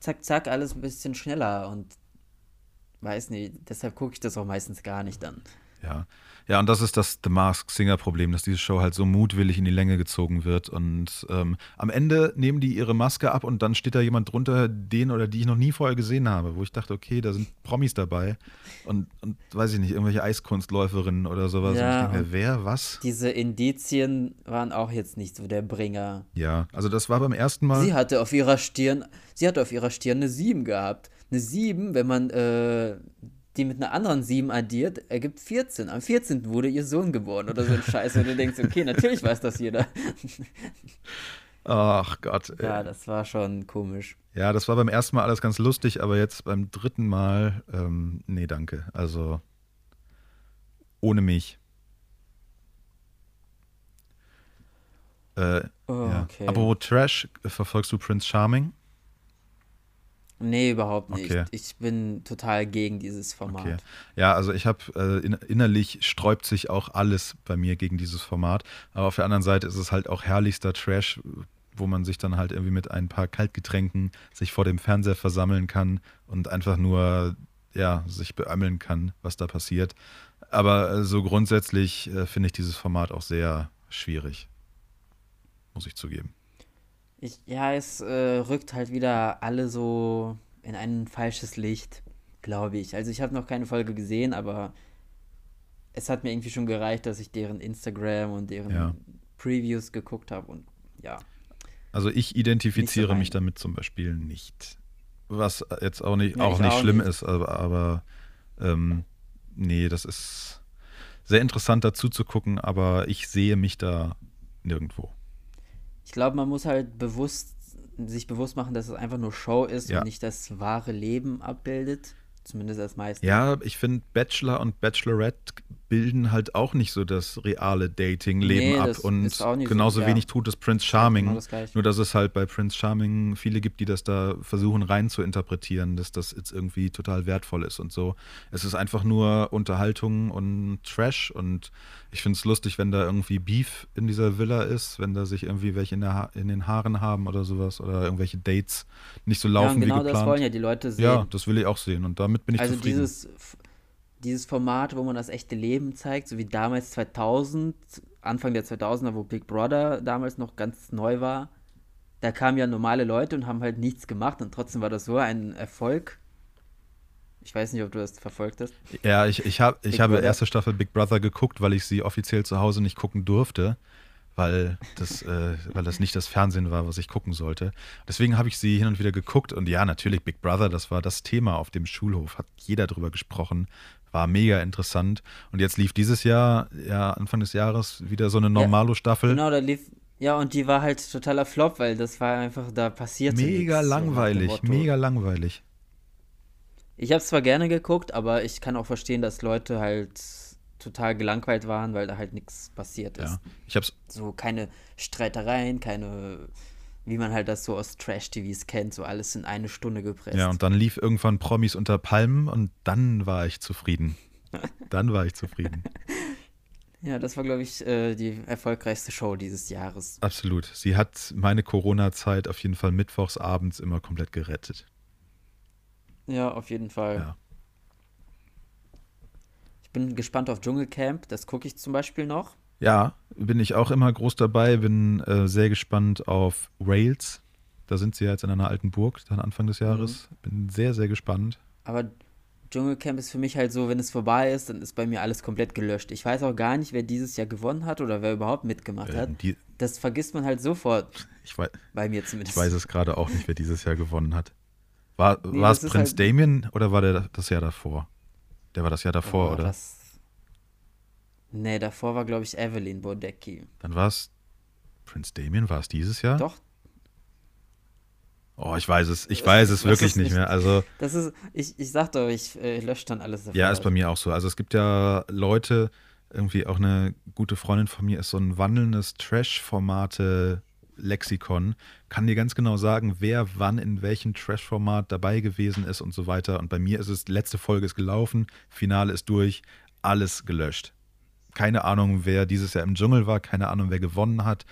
zack, zack, alles ein bisschen schneller und weiß nicht, deshalb gucke ich das auch meistens gar nicht dann. Ja. Ja, und das ist das The Mask Singer Problem, dass diese Show halt so mutwillig in die Länge gezogen wird. Und ähm, am Ende nehmen die ihre Maske ab und dann steht da jemand drunter, den oder die ich noch nie vorher gesehen habe, wo ich dachte, okay, da sind Promis dabei. Und, und weiß ich nicht, irgendwelche Eiskunstläuferinnen oder sowas. Ja, und ich denke wer, was? Diese Indizien waren auch jetzt nicht so der Bringer. Ja, also das war beim ersten Mal. Sie hatte auf ihrer Stirn, sie hatte auf ihrer Stirn eine 7 gehabt. Eine 7, wenn man äh, die mit einer anderen 7 addiert, ergibt 14. Am 14. wurde ihr Sohn geboren oder so ein Scheiß. Und du denkst, okay, natürlich weiß das jeder. Ach Gott. ey. Ja, das war schon komisch. Ja, das war beim ersten Mal alles ganz lustig, aber jetzt beim dritten Mal, ähm, nee, danke. Also ohne mich. Äh, Oh, ja. okay. Apropos Trash, verfolgst du Prince Charming? Nee, überhaupt nicht. Okay. Ich bin total gegen dieses Format. Okay. Ja, also ich habe äh, in, innerlich sträubt sich auch alles bei mir gegen dieses Format. Aber auf der anderen Seite ist es halt auch herrlichster Trash, wo man sich dann halt irgendwie mit ein paar Kaltgetränken sich vor dem Fernseher versammeln kann und einfach nur ja, sich beömmeln kann, was da passiert. Aber äh, so grundsätzlich äh, finde ich dieses Format auch sehr schwierig. Muss ich zugeben. Ich, ja, es äh, rückt halt wieder alle so in ein falsches Licht, glaube ich. Also ich habe noch keine Folge gesehen, aber es hat mir irgendwie schon gereicht, dass ich deren Instagram und deren Ja. Previews geguckt habe und ja. Also ich identifiziere mich damit zum Beispiel nicht. Was jetzt auch nicht, Ja, auch ich nicht auch schlimm nicht. ist, aber, aber ähm, nee, das ist sehr interessant dazu zu gucken, aber ich sehe mich da nirgendwo. Ich glaube, man muss halt bewusst sich bewusst machen, dass es einfach nur Show ist Ja. und nicht das wahre Leben abbildet. Zumindest als meisten. Ja, ich finde, Bachelor und Bachelorette bilden halt auch nicht so das reale Dating-Leben Nee, ab. das Und nicht so, genauso ja. wenig tut es Prince Genau Charming. das Gleiche. Nur, dass es halt bei Prince Charming viele gibt, die das da versuchen rein zu interpretieren, dass das jetzt irgendwie total wertvoll ist und so. Es ist einfach nur Unterhaltung und Trash und ich finde es lustig, wenn da irgendwie Beef in dieser Villa ist, wenn da sich irgendwie welche in, in den Haaren haben oder sowas oder irgendwelche Dates nicht so Ja, laufen und genau wie das geplant. wollen ja die Leute sehen. ja, das will ich auch sehen und damit bin ich also zufrieden. dieses, dieses Format, wo man das echte Leben zeigt, so wie damals 2000, Anfang der 2000er, wo Big Brother damals noch ganz neu war, da kamen ja normale Leute und haben halt nichts gemacht und trotzdem war das so ein Erfolg. Ich weiß nicht, ob du das verfolgt hast. Ja, ich, ich, hab, ich Big habe Brother. erste Staffel Big Brother geguckt, weil ich sie offiziell zu Hause nicht gucken durfte, weil das, äh, weil das nicht das Fernsehen war, was ich gucken sollte. Deswegen habe ich sie hin und wieder geguckt und ja, natürlich Big Brother, das war das Thema auf dem Schulhof, hat jeder drüber gesprochen, war mega interessant. Und jetzt lief dieses Jahr, ja, Anfang des Jahres, wieder so eine Normalo-Staffel. Genau, da lief. Ja, und die war halt totaler Flop, weil das war einfach, da passierte Mega nichts, so langweilig, Motto. mega langweilig. Ich habe es zwar gerne geguckt, aber ich kann auch verstehen, dass Leute halt total gelangweilt waren, weil da halt nichts passiert ist. Ja. Ich hab's, So keine Streitereien, keine, wie man halt das so aus Trash-TVs kennt, so alles in eine Stunde gepresst. ja, und dann lief irgendwann Promis unter Palmen und dann war ich zufrieden. Dann war ich zufrieden. Ja, das war, glaube ich, äh, die erfolgreichste Show dieses Jahres. Absolut. Sie hat meine Corona-Zeit auf jeden Fall mittwochs abends immer komplett gerettet. Ja, auf jeden Fall. Ja. Ich bin gespannt auf Dschungelcamp, das gucke ich zum Beispiel noch. Ja, bin ich auch immer groß dabei, bin äh, sehr gespannt auf Rails. Da sind sie ja jetzt in einer alten Burg, dann Anfang des Jahres. Bin sehr, sehr gespannt. Aber Dschungelcamp ist für mich halt so, wenn es vorbei ist, dann ist bei mir alles komplett gelöscht. Ich weiß auch gar nicht, wer dieses Jahr gewonnen hat oder wer überhaupt mitgemacht Äh, hat. die, Das vergisst man halt sofort, ich, weiß, bei mir ich zumindest. weiß es gerade auch nicht, wer dieses Jahr gewonnen hat. War, Nee, war es Prinz halt- Damien oder war der das Jahr davor? Der war das Jahr davor, oder? Das... Nee, davor war, glaube ich, Evelyn Bodecki. Dann war es Prinz Damien, war es dieses Jahr? Doch, Oh, ich weiß es, ich weiß es Ich wirklich nicht mehr. Also, das ist, ich, ich sag doch, ich äh, lösche dann alles. Ja, ist bei mir auch so. Also es gibt ja Leute, irgendwie auch eine gute Freundin von mir ist so ein wandelndes Trash-Formate-Lexikon. Kann dir ganz genau sagen, wer wann in welchem Trash-Format dabei gewesen ist und so weiter. Und bei mir ist es, letzte Folge ist gelaufen, Finale ist durch, alles gelöscht. Keine Ahnung, wer dieses Jahr im Dschungel war, keine Ahnung, wer gewonnen hat,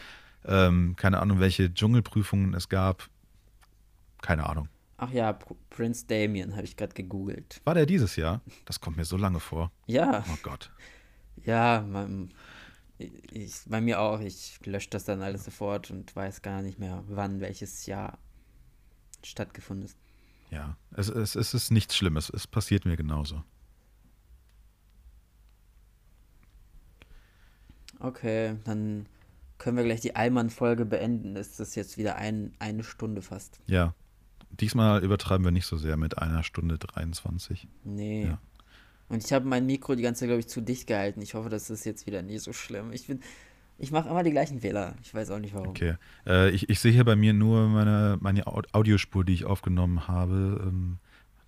ähm, keine Ahnung, welche Dschungelprüfungen es gab. Keine Ahnung. Ach ja, P Prince Damien habe ich gerade gegoogelt. War der dieses Jahr? Das kommt mir so lange vor. Ja, Oh Gott. ja, man, ich, bei mir auch. Ich lösche das dann alles sofort und weiß gar nicht mehr, wann welches Jahr stattgefunden ist. Ja, es, es, es ist nichts Schlimmes. Es passiert mir genauso. Okay, dann können wir gleich die Allmann-Folge beenden. Ist das jetzt wieder ein, eine Stunde fast? Ja. Diesmal übertreiben wir nicht so sehr mit einer Stunde 23. Nee. Ja. Und ich habe mein Mikro die ganze Zeit, glaube ich, zu dicht gehalten. Ich hoffe, das ist jetzt wieder nicht so schlimm. Ich bin, ich mache immer die gleichen Fehler. Ich weiß auch nicht warum. Okay. Äh, ich, ich sehe hier bei mir nur meine, meine Au- Audiospur, die ich aufgenommen habe, ähm,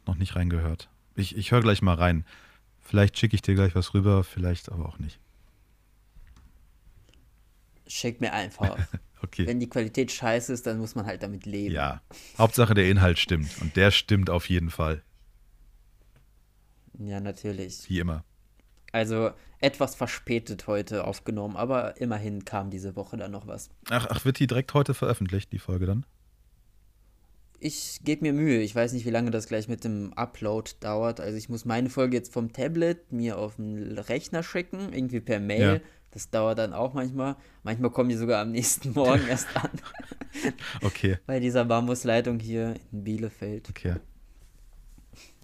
noch nicht reingehört. Ich, ich höre gleich mal rein. Vielleicht schicke ich dir gleich was rüber, vielleicht aber auch nicht. Schick mir einfach. Okay. Wenn die Qualität scheiße ist, dann muss man halt damit leben. Ja. Hauptsache der Inhalt stimmt. Und der stimmt auf jeden Fall. Ja, natürlich. Wie immer. Also etwas verspätet heute aufgenommen, aber immerhin kam diese Woche dann noch was. Ach, ach, wird die direkt heute veröffentlicht, die Folge dann? Ich gebe mir Mühe. Ich weiß nicht, wie lange das gleich mit dem Upload dauert. Also ich muss meine Folge jetzt vom Tablet mir auf den Rechner schicken, irgendwie per Mail. Ja. Das dauert dann auch manchmal. Manchmal kommen die sogar am nächsten Morgen erst an. Okay, Bei dieser Bambusleitung hier in Bielefeld. okay.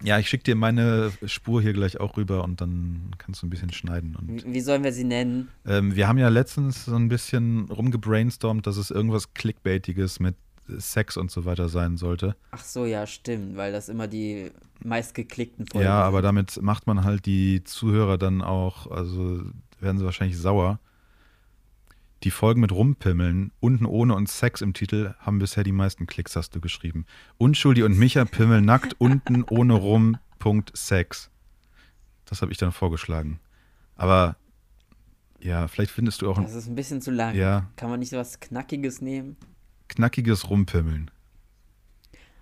Ja, ich schicke dir meine Spur hier gleich auch rüber und dann kannst du ein bisschen schneiden. Und, Wie sollen wir sie nennen? ähm, wir haben ja letztens so ein bisschen rumgebrainstormt, dass es irgendwas Clickbaitiges mit Sex und so weiter sein sollte. Ach so, ja, stimmt, weil das immer die meistgeklickten Folgen Ja, aber damit macht man halt die Zuhörer dann auch, also werden sie wahrscheinlich sauer. Die Folgen mit Rumpimmeln, unten ohne und Sex im Titel, haben bisher die meisten Klicks, hast du geschrieben. Unschuldi und Micha pimmeln nackt, unten ohne rum, Punkt Sex. Das habe ich dann vorgeschlagen. Aber ja, vielleicht findest du auch Das ist ein bisschen zu lang. Ja. Kann man nicht so was Knackiges nehmen? Knackiges Rumpimmeln.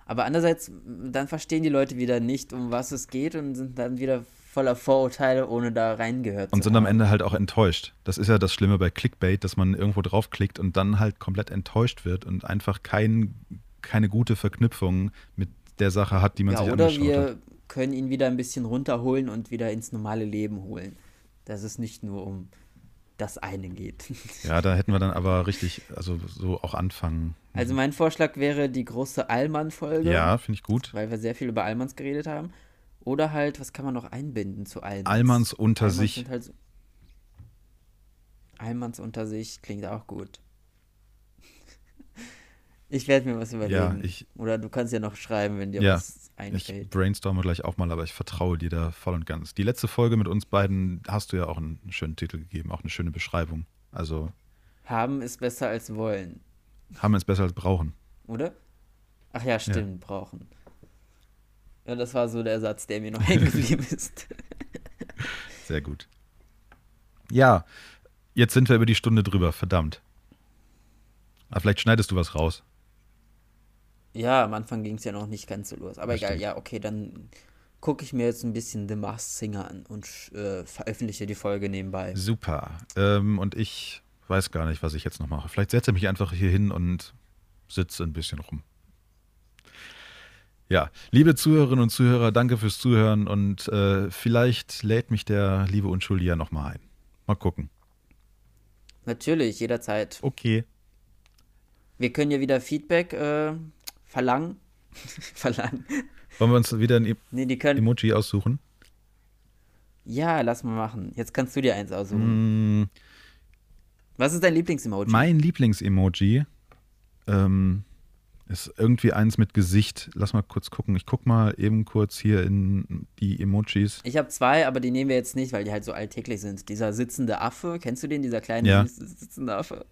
Aber andererseits, dann verstehen die Leute wieder nicht, um was es geht und sind dann wieder voller Vorurteile, ohne da reingehört Und zu sind am haben. Ende halt auch enttäuscht. Das ist ja das Schlimme bei Clickbait, dass man irgendwo draufklickt und dann halt komplett enttäuscht wird und einfach kein, keine gute Verknüpfung mit der Sache hat, die man Ja, sich oder angeschaut wir hat. können ihn wieder ein bisschen runterholen und wieder ins normale Leben holen. Dass es nicht nur um das eine geht. Ja, da hätten wir dann aber richtig, also so auch anfangen. Also mein Vorschlag wäre die große Allmann-Folge. Ja, finde ich gut. Weil wir sehr viel über Allmanns geredet haben. Oder halt, was kann man noch einbinden zu Allmanns? Allmanns unter Allmanns sich. Halt so Allmanns unter sich klingt auch gut. Ich werde mir was überlegen. ich- Oder du kannst ja noch schreiben, wenn dir Ja, was Ich einfällt. brainstorme gleich auch mal, aber ich vertraue dir da voll und ganz. Die letzte Folge mit uns beiden hast du ja auch einen schönen Titel gegeben, auch eine schöne Beschreibung. Also Haben ist besser als wollen, haben es besser als brauchen. oder? Ach ja, stimmt, brauchen. Ja, das war so der Satz, der mir noch hängen geblieben ist. Sehr gut. Ja, jetzt sind wir über die Stunde drüber, verdammt. Aber vielleicht schneidest du was raus. Ja, am Anfang ging es ja noch nicht ganz so los. Aber Das egal, stimmt. ja, okay, dann gucke ich mir jetzt ein bisschen The Masked Singer an und äh, veröffentliche die Folge nebenbei. Super. Ähm, und ich weiß gar nicht, was ich jetzt noch mache. Vielleicht setze ich mich einfach hier hin und sitze ein bisschen rum. Ja, liebe Zuhörerinnen und Zuhörer, danke fürs Zuhören und äh, vielleicht lädt mich der liebe Unschuldi ja nochmal ein. Mal gucken. Natürlich, jederzeit. Okay. Wir können ja wieder Feedback äh, verlangen. verlangen. Wollen wir uns wieder ein e Nee, die können. Emoji aussuchen? Ja, lass mal machen. Jetzt kannst du dir eins aussuchen. Mm, Was ist dein Lieblingsemoji? Mein Lieblingsemoji ähm, ist irgendwie eins mit Gesicht. Lass mal kurz gucken. Ich guck mal eben kurz hier in die Emojis. Ich habe zwei, aber die nehmen wir jetzt nicht, weil die halt so alltäglich sind. Dieser sitzende Affe, kennst du den? Dieser kleine Ja. sitzende Affe.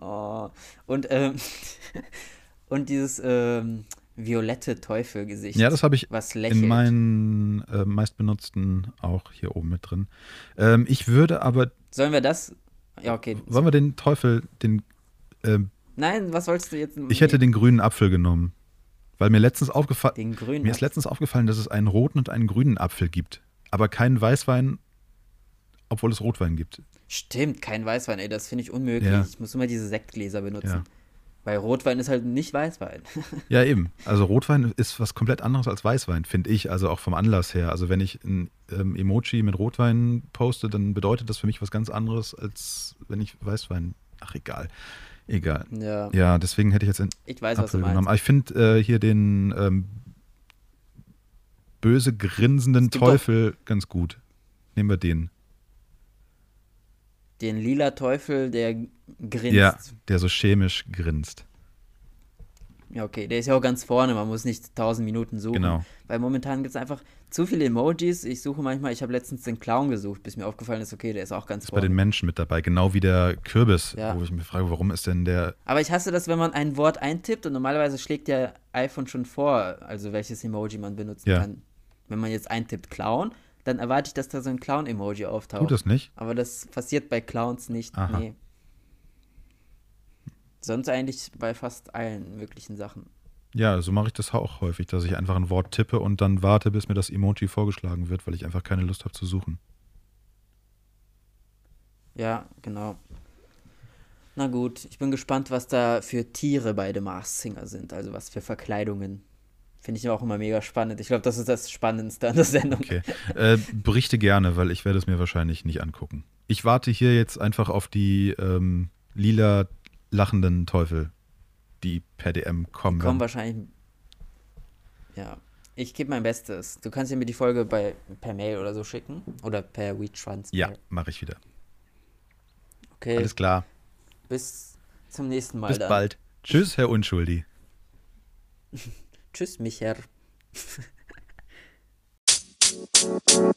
Oh. Und, ähm, und dieses ähm, violette Teufelgesicht. Ja, das habe ich was lächelt. in meinen äh, meistbenutzten auch hier oben mit drin. Ähm, ich würde aber, Sollen wir das? Ja, okay. wollen wir den Teufel, den, ähm, Nein, was wolltest du jetzt? ich hätte den grünen Apfel genommen. Weil mir letztens aufgefallen, den grünen. mir ist letztens aufgefallen, dass es einen roten und einen grünen Apfel gibt. Aber keinen Weißwein, obwohl es Rotwein gibt. Stimmt, kein Weißwein, ey, das finde ich unmöglich. Ja. Ich muss immer diese Sektgläser benutzen. Ja. Weil Rotwein ist halt nicht Weißwein. Ja, eben. Also Rotwein ist was komplett anderes als Weißwein, finde ich. Also auch vom Anlass her. Also wenn ich ein ähm, Emoji mit Rotwein poste, dann bedeutet das für mich was ganz anderes, als wenn ich Weißwein. Ach, egal. Egal. ja, Ja, deswegen hätte ich jetzt einen ich weiß, was du Apfel meinst. genommen. Aber ich finde äh, hier den ähm, böse grinsenden Teufel ganz gut. Nehmen wir den. Den lila Teufel, der grinst. Ja, der so chemisch grinst. Ja, okay, der ist ja auch ganz vorne, man muss nicht 1000 Minuten suchen. Genau. Weil momentan gibt es einfach zu viele Emojis. Ich suche manchmal, ich habe letztens den Clown gesucht, bis mir aufgefallen ist, okay, der ist auch ganz Ist bei den vorne. Menschen mit dabei. Genau wie der Kürbis, Ja. wo ich mich frage, warum ist denn der Aber ich hasse das, wenn man ein Wort eintippt und normalerweise schlägt der iPhone schon vor, also welches Emoji man benutzen Ja. kann. Wenn man jetzt eintippt Clown, dann erwarte ich, dass da so ein Clown-Emoji auftaucht. Tut das nicht? Aber das passiert bei Clowns nicht. Aha. Nee. Sonst eigentlich bei fast allen möglichen Sachen. Ja, so mache ich das auch häufig, dass ich einfach ein Wort tippe und dann warte, bis mir das Emoji vorgeschlagen wird, weil ich einfach keine Lust habe zu suchen. Ja, genau. Na gut, ich bin gespannt, was da für Tiere bei The Mars Singer sind, also was für Verkleidungen. Finde ich auch immer mega spannend. Ich glaube, das ist das Spannendste an der Sendung. Okay. äh, berichte gerne, weil ich werde es mir wahrscheinlich nicht angucken. Ich warte hier jetzt einfach auf die ähm, lila lachenden Teufel, die per DM kommen. Kommen werden. wahrscheinlich. Ja. Ich gebe mein Bestes. Du kannst ja mir die Folge bei, per Mail oder so schicken. Oder per WeTransfer. Ja, mache ich wieder. Okay. Alles klar. Bis zum nächsten Mal. Bis dann. bald. Tschüss, Herr Unschuldi. Tschüss, Micher. Thank you.